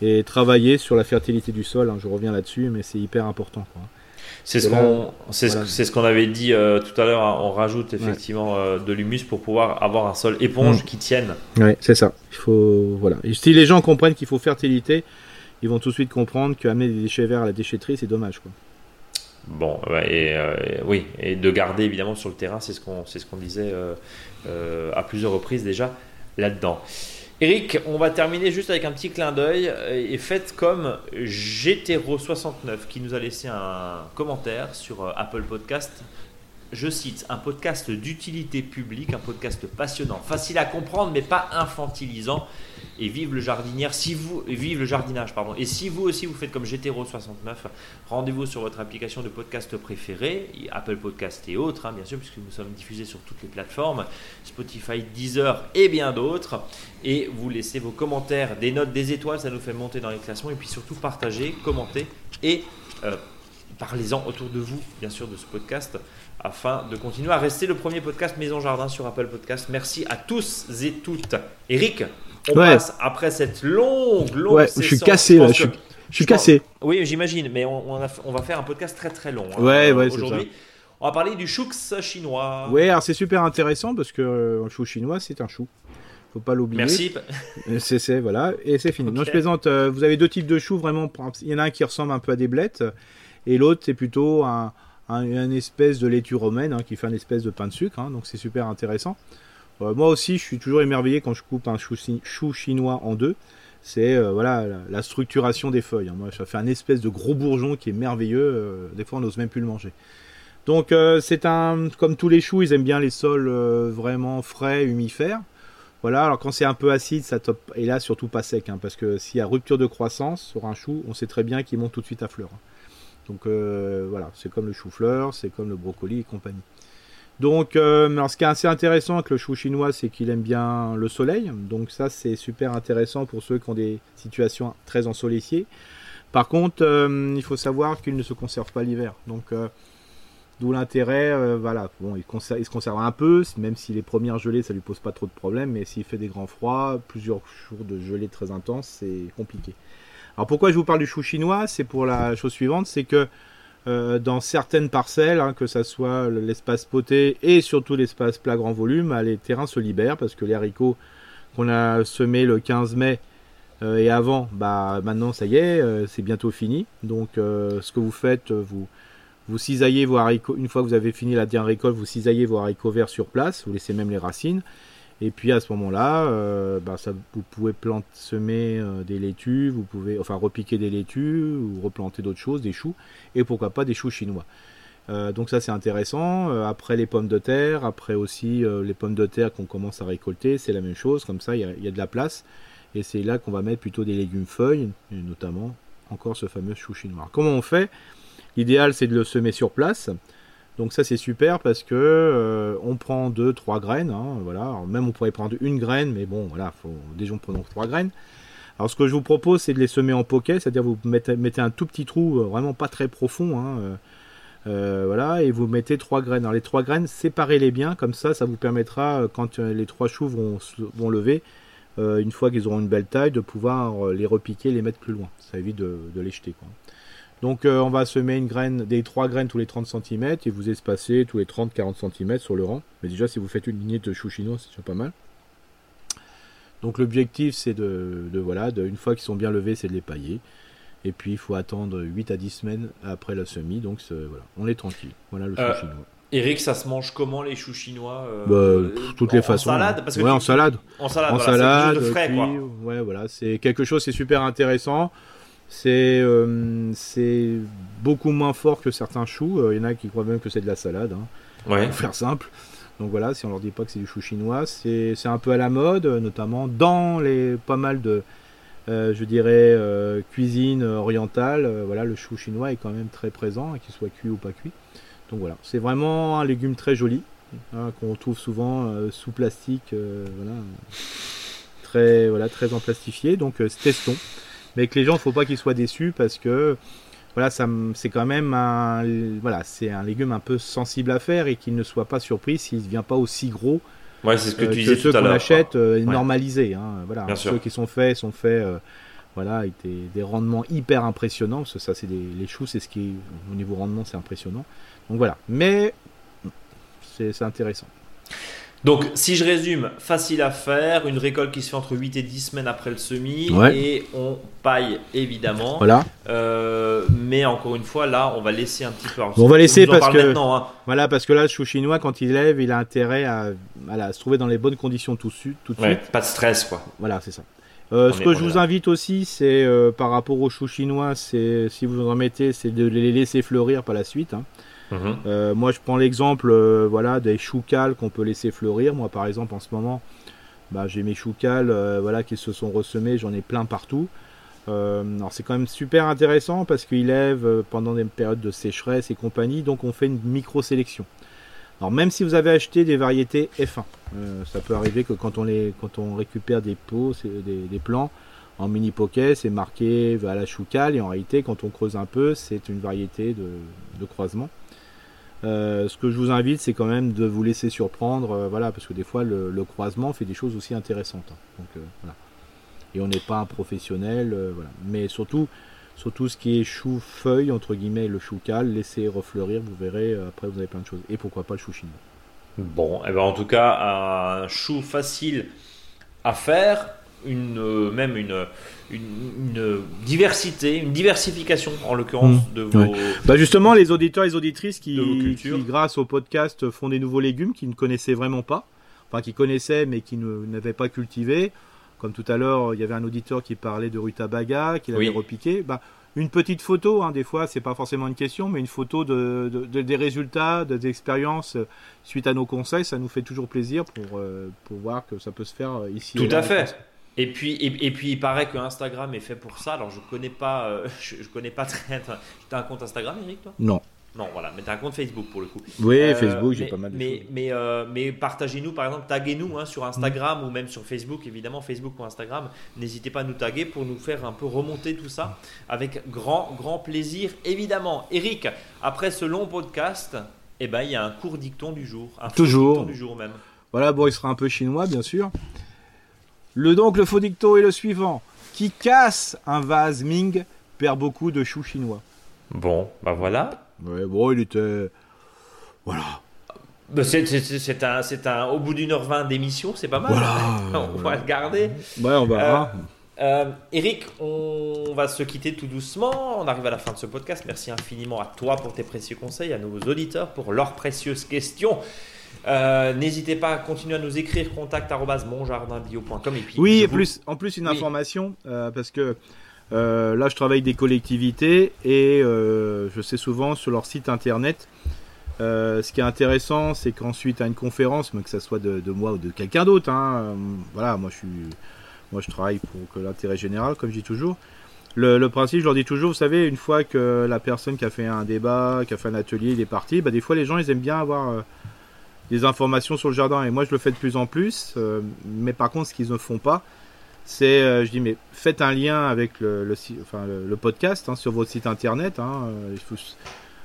et travailler sur la fertilité du sol. Hein. je reviens là-dessus, mais c'est hyper important. Quoi. C'est ce qu'on c'est ce, qu'on avait dit euh, tout à l'heure. Hein. on rajoute effectivement euh, de l'humus pour pouvoir avoir un sol éponge mm. qui tienne. Ouais, c'est ça. Il faut voilà. si les gens comprennent qu'il faut fertilité, ils vont tout de suite comprendre qu'amener des déchets verts à la déchetterie, c'est dommage quoi. Bon, et, euh, oui, et de garder évidemment sur le terrain, c'est ce qu'on c'est ce qu'on disait à plusieurs reprises déjà là-dedans. Eric, on va terminer juste avec un petit clin d'œil et faites comme GTRO69 qui nous a laissé un commentaire sur euh, Apple Podcast. Je cite, un podcast d'utilité publique, un podcast passionnant, facile à comprendre mais pas infantilisant et vive le jardinière. Si vous, vive jardinage, pardon. Et si vous aussi vous faites comme GTRO69, rendez-vous sur votre application de podcast préférée, Apple Podcast et autres, hein, bien sûr, puisque nous sommes diffusés sur toutes les plateformes, Spotify, Deezer et bien d'autres. Et vous laissez vos commentaires, des notes, des étoiles, ça nous fait monter dans les classements. Et puis surtout, partagez, commentez et euh, parlez-en autour de vous, bien sûr, de ce podcast afin de continuer à rester le premier podcast Maison Jardin sur Apple Podcast. Merci à tous et toutes. Eric, on passe après cette longue, longue ouais, Je suis cassé là, je suis, cassé. oui, j'imagine, mais on, va faire un podcast très très long hein, ouais, ouais, aujourd'hui. On va parler du choux chinois. Ouais, alors c'est super intéressant parce que euh, chou chinois, c'est un chou. Faut pas l'oublier. Merci. c'est voilà et c'est fini. Non, je plaisante. Euh, vous avez deux types de choux vraiment. Il y en a un qui ressemble un peu à des blettes et l'autre c'est plutôt un, une espèce de laitue romaine hein, qui fait une espèce de pain de sucre. Hein, donc c'est super intéressant. Euh, moi aussi, je suis toujours émerveillé quand je coupe un chou, chinois en deux. C'est euh, voilà la, structuration des feuilles. Hein. Moi, ça fait un espèce de gros bourgeon qui est merveilleux. Euh, des fois, on n'ose même plus le manger. Donc, c'est un comme tous les choux, ils aiment bien les sols vraiment frais, humifères. Voilà, alors quand c'est un peu acide, ça top. Et là, surtout pas sec, parce que s'il y a rupture de croissance sur un chou, on sait très bien qu'il monte tout de suite à fleur. Donc voilà, c'est comme le chou-fleur, c'est comme le brocoli et compagnie. Donc, euh, ce qui est assez intéressant avec le chou chinois, c'est qu'il aime bien le soleil. Donc ça, c'est super intéressant pour ceux qui ont des situations très ensoleillées. Par contre, euh, il faut savoir qu'il ne se conserve pas l'hiver. Donc, euh, d'où l'intérêt, voilà. Bon, il, se conserve un peu, même si les premières gelées, ça lui pose pas trop de problèmes. Mais s'il fait des grands froids, plusieurs jours de gelée très intense, c'est compliqué. Alors pourquoi je vous parle du chou chinois? C'est pour la chose suivante, c'est que euh, dans certaines parcelles, hein, que ce soit l'espace poté et surtout l'espace plat grand volume, bah, les terrains se libèrent parce que les haricots qu'on a semés le 15 mai euh, et avant, bah maintenant ça y est, euh, c'est bientôt fini. Donc ce que vous faites, vous Vous cisaillez vos haricots, une fois que vous avez fini la dernière récolte, vous cisaillez vos haricots verts sur place, vous laissez même les racines. Et puis à ce moment-là, euh, bah, vous pouvez planter, semer euh, des laitues, vous pouvez enfin repiquer des laitues ou replanter d'autres choses, des choux, et pourquoi pas des choux chinois. Euh, donc ça c'est intéressant. après les pommes de terre, après aussi les pommes de terre qu'on commence à récolter, c'est la même chose. Comme ça, il y, y, a de la place. Et c'est là qu'on va mettre plutôt des légumes feuilles, et notamment encore ce fameux chou chinois. Comment on fait? L'idéal c'est de le semer sur place. Donc ça c'est super parce que euh, on prend deux, trois graines, hein, voilà. même on pourrait prendre une graine, mais bon voilà, faut déjà prendre trois graines. Alors ce que je vous propose c'est de les semer en poquet, c'est-à-dire vous mettez, un tout petit trou, euh, vraiment pas très profond, hein, euh, voilà, et vous mettez trois graines. Alors les trois graines, séparez-les bien, comme ça, ça vous permettra quand les trois choux vont, vont lever, une fois qu'ils auront une belle taille, de pouvoir les repiquer, les mettre plus loin. Ça évite de, de les jeter. Quoi. Donc euh, on va semer une graine, des trois graines tous les 30 cm et vous espacez tous les 30-40 cm sur le rang. Mais déjà si vous faites une lignée de choux chinois, c'est déjà pas mal. Donc l'objectif c'est de, voilà, de, une fois qu'ils sont bien levés, c'est de les pailler. Et puis il faut attendre 8 à 10 semaines après la semis, donc voilà, on est tranquille. Voilà le chou euh, chinois. Eric, ça se mange comment les choux chinois euh, bah, Toutes les façons. En salade parce ouais, en salade. En salade. En salade. Frais, quoi. Ouais, voilà, c'est quelque chose, c'est super intéressant. Euh, c'est beaucoup moins fort que certains choux. Euh, il y en a qui croient même que c'est de la salade. Hein, ouais. Pour faire simple. Donc voilà, si on leur dit pas que c'est du chou chinois, c'est un peu à la mode, notamment dans les pas mal de, euh, je dirais, cuisine orientale. voilà, le chou chinois est quand même très présent, qu'il soit cuit ou pas cuit. Donc voilà, c'est vraiment un légume très joli hein, qu'on trouve souvent sous plastique, voilà, très voilà, très emplastifié. Donc testons mais que les gens, il faut pas qu'ils soient déçus parce que voilà, ça, c'est quand même un, voilà, c'est un légume un peu sensible à faire et qu'il ne soit pas surpris s'il ne vient pas aussi gros. Ouais, c'est ce que, euh, tu disais ceux qu'on achète euh, normalisés. Hein, voilà, ceux qui sont faits sont faits. Euh, voilà, avec des, rendements hyper impressionnants. Parce que ça, c'est les choux, c'est ce qui, au niveau rendement, c'est impressionnant. Donc voilà. Mais c'est intéressant. Donc, si je résume, facile à faire, une récolte qui se fait entre 8 et 10 semaines après le semis, et on paille évidemment. Voilà. Euh, mais encore une fois, là, on va laisser un petit peu. on va laisser parce que hein. voilà, parce que là, le chou chinois, quand il lève, il a intérêt à, se trouver dans les bonnes conditions tout, tout de suite. Pas de stress, quoi. Voilà, c'est ça. Euh, ce que je vous invite aussi, c'est euh, par rapport aux choux chinois, c'est si vous en mettez, c'est de les laisser fleurir par la suite. Hein. Mhm. Euh, moi, je prends l'exemple euh, voilà, des choux cales qu'on peut laisser fleurir. Moi, par exemple, en ce moment, bah, j'ai mes choux cales euh, voilà, qui se sont ressemés. J'en ai plein partout. alors, c'est quand même super intéressant parce qu'ils lèvent pendant des périodes de sécheresse et compagnie. Donc, on fait une micro-sélection. Alors, même si vous avez acheté des variétés F1, ça peut arriver que quand on, récupère des pots, des, des plants, en mini pocket, c'est marqué à la choucale et en réalité, quand on creuse un peu, c'est une variété de croisement. Euh, ce que je vous invite, c'est quand même de vous laisser surprendre, euh, voilà, parce que des fois le, croisement fait des choses aussi intéressantes. Hein. donc euh, voilà. Et on n'est pas un professionnel, voilà. Mais surtout, surtout ce qui est chou feuille entre guillemets, le chou cal, laissez refleurir, vous verrez. après, vous avez plein de choses. Et pourquoi pas le chou chinois. Bon, et eh ben en tout cas, un chou facile à faire, une même une une, diversité, une diversification en l'occurrence mmh. de vos. Bah justement, les auditeurs et les auditrices qui, grâce au podcast, font des nouveaux légumes qu'ils ne connaissaient vraiment pas, enfin qui connaissaient mais qui n'avaient pas cultivé. Comme tout à l'heure, il y avait un auditeur qui parlait de rutabaga, qui l'avait repiqué. Bah, une petite photo, hein, des fois, c'est pas forcément une question, mais une photo de, des résultats, des expériences euh, suite à nos conseils, ça nous fait toujours plaisir pour, euh, pour voir que ça peut se faire euh, ici. Tout à fait. Et puis, et, puis il paraît que Instagram est fait pour ça. Alors je connais pas, euh, <laughs> je, connais pas très. Tu as un compte Instagram, Eric, toi? Non. Non, voilà, mais tu as un compte Facebook pour le coup. Oui, euh, Facebook, j'ai pas mal de Mais, mais, euh, mais partagez-nous, par exemple, taguez-nous hein, sur Instagram ou même sur Facebook, évidemment, Facebook ou Instagram. N'hésitez pas à nous taguer pour nous faire un peu remonter tout ça avec grand, grand plaisir, évidemment. Eric, après ce long podcast, eh ben, il y a un court dicton du jour. Un Toujours. Dicton du jour même. Voilà, bon, il sera un peu chinois, bien sûr. Le donc le faux dicton est le suivant. Qui casse un vase Ming perd beaucoup de choux chinois. Bon, bah voilà. Ouais, bon, il était. Voilà. Bah, c'est un, un, au bout d'une heure vingt d'émission, c'est pas mal. Voilà. <laughs> on va le garder. Ouais, on va. Euh, Euh, Eric, on va se quitter tout doucement. On arrive à la fin de ce podcast. Merci infiniment à toi pour tes précieux conseils, à nos auditeurs pour leurs précieuses questions. Euh, n'hésitez pas à continuer à nous écrire contact@monjardinbio.com et puis oui, plus, en plus une information euh, parce que là je travaille des collectivités et je sais souvent sur leur site internet. ce qui est intéressant, c'est qu'ensuite à une conférence, mais que ce soit de, moi ou de quelqu'un d'autre, hein, voilà, moi je suis moi, je travaille pour l'intérêt général, comme je dis toujours. Le, principe, je leur dis toujours, vous savez, une fois que la personne qui a fait un débat, qui a fait un atelier, il est parti, bah, des fois les gens, ils aiment bien avoir euh, des informations sur le jardin. Et moi, je le fais de plus en plus. Euh, mais par contre, ce qu'ils ne font pas, c'est, euh, je dis, mais faites un lien avec le, le, podcast hein, sur votre site internet. Hein, faut,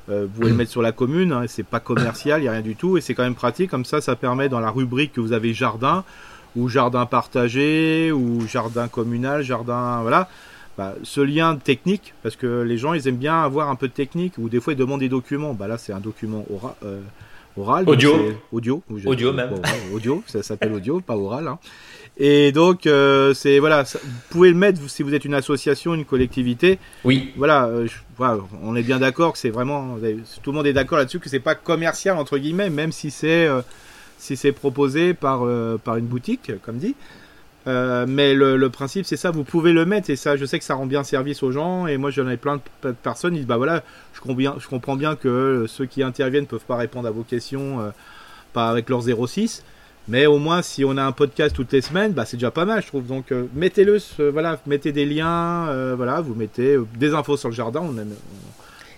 vous pouvez le mettre sur la commune, hein, c'est pas commercial, il n'y a rien du tout, et c'est quand même pratique. Comme ça, ça permet dans la rubrique que vous avez jardin, ou jardin partagé, ou jardin communal, jardin, voilà. Bah, ce lien technique, parce que les gens, ils aiment bien avoir un peu de technique, ou des fois ils demandent des documents. Bah là, c'est un document euh, oral. Audio. Audio. Audio même. audio, ça s'appelle audio, pas oral. Hein. Et donc, euh, c'est voilà, vous pouvez le mettre si vous êtes une association, une collectivité. Oui. Voilà, euh, voilà on est bien d'accord que c'est vraiment, tout le monde est d'accord là-dessus que c'est pas commercial entre guillemets, même si c'est si c'est proposé par, euh, par une boutique, comme dit. Euh, mais le, principe, c'est ça, vous pouvez le mettre, et ça, je sais que ça rend bien service aux gens, et moi j'en ai plein de personnes, ils disent, bah voilà, je comprends bien, que ceux qui interviennent ne peuvent pas répondre à vos questions, euh, pas avec leur 06, mais au moins si on a un podcast toutes les semaines, bah c'est déjà pas mal, je trouve. Donc mettez-le, voilà, mettez des liens, voilà, vous mettez des infos sur le jardin, on aime,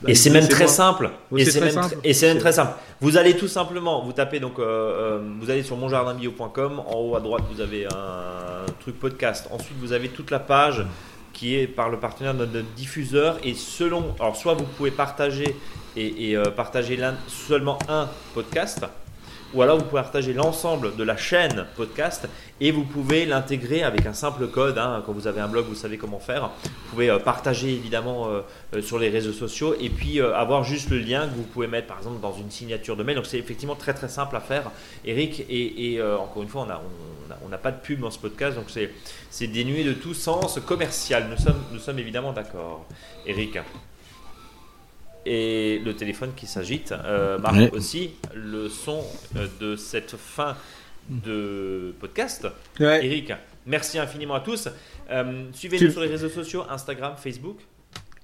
et c'est même très simple. et c'est même, et c'est même très simple. Vous allez tout simplement, vous tapez donc, euh, euh, vous allez sur monjardinbio.com. En haut à droite, vous avez un truc podcast. Ensuite, vous avez toute la page qui est par le partenaire de notre diffuseur. Et selon, alors soit vous pouvez partager et, euh, partager seulement un podcast ou alors vous pouvez partager l'ensemble de la chaîne podcast et vous pouvez l'intégrer avec un simple code. Hein. quand vous avez un blog, vous savez comment faire. Vous pouvez euh, partager évidemment euh, euh, sur les réseaux sociaux et puis avoir juste le lien que vous pouvez mettre par exemple dans une signature de mail. Donc c'est effectivement très très simple à faire, Eric. Et, encore une fois, on n'a pas de pub dans ce podcast, donc c'est dénué de tout sens commercial. Nous sommes, nous sommes évidemment d'accord, Eric et le téléphone qui s'agite euh, marque aussi le son euh, de cette fin de podcast. Eric, merci infiniment à tous. Euh, suivez-nous sur les réseaux sociaux, Instagram, Facebook.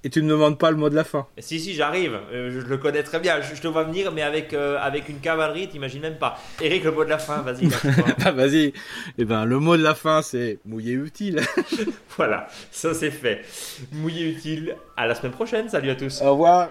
Et tu ne me demandes pas le mot de la fin. Si, si, j'arrive. Euh, je, le connais très bien. Je, te vois venir, mais avec, euh, avec une cavalerie, t'imagines même pas. Eric, le mot de la fin, vas-y. <laughs> bah, vas-y. Eh ben, le mot de la fin, c'est mouiller utile. <laughs> voilà, ça c'est fait. Mouiller utile. À la semaine prochaine. Salut à tous. Au revoir.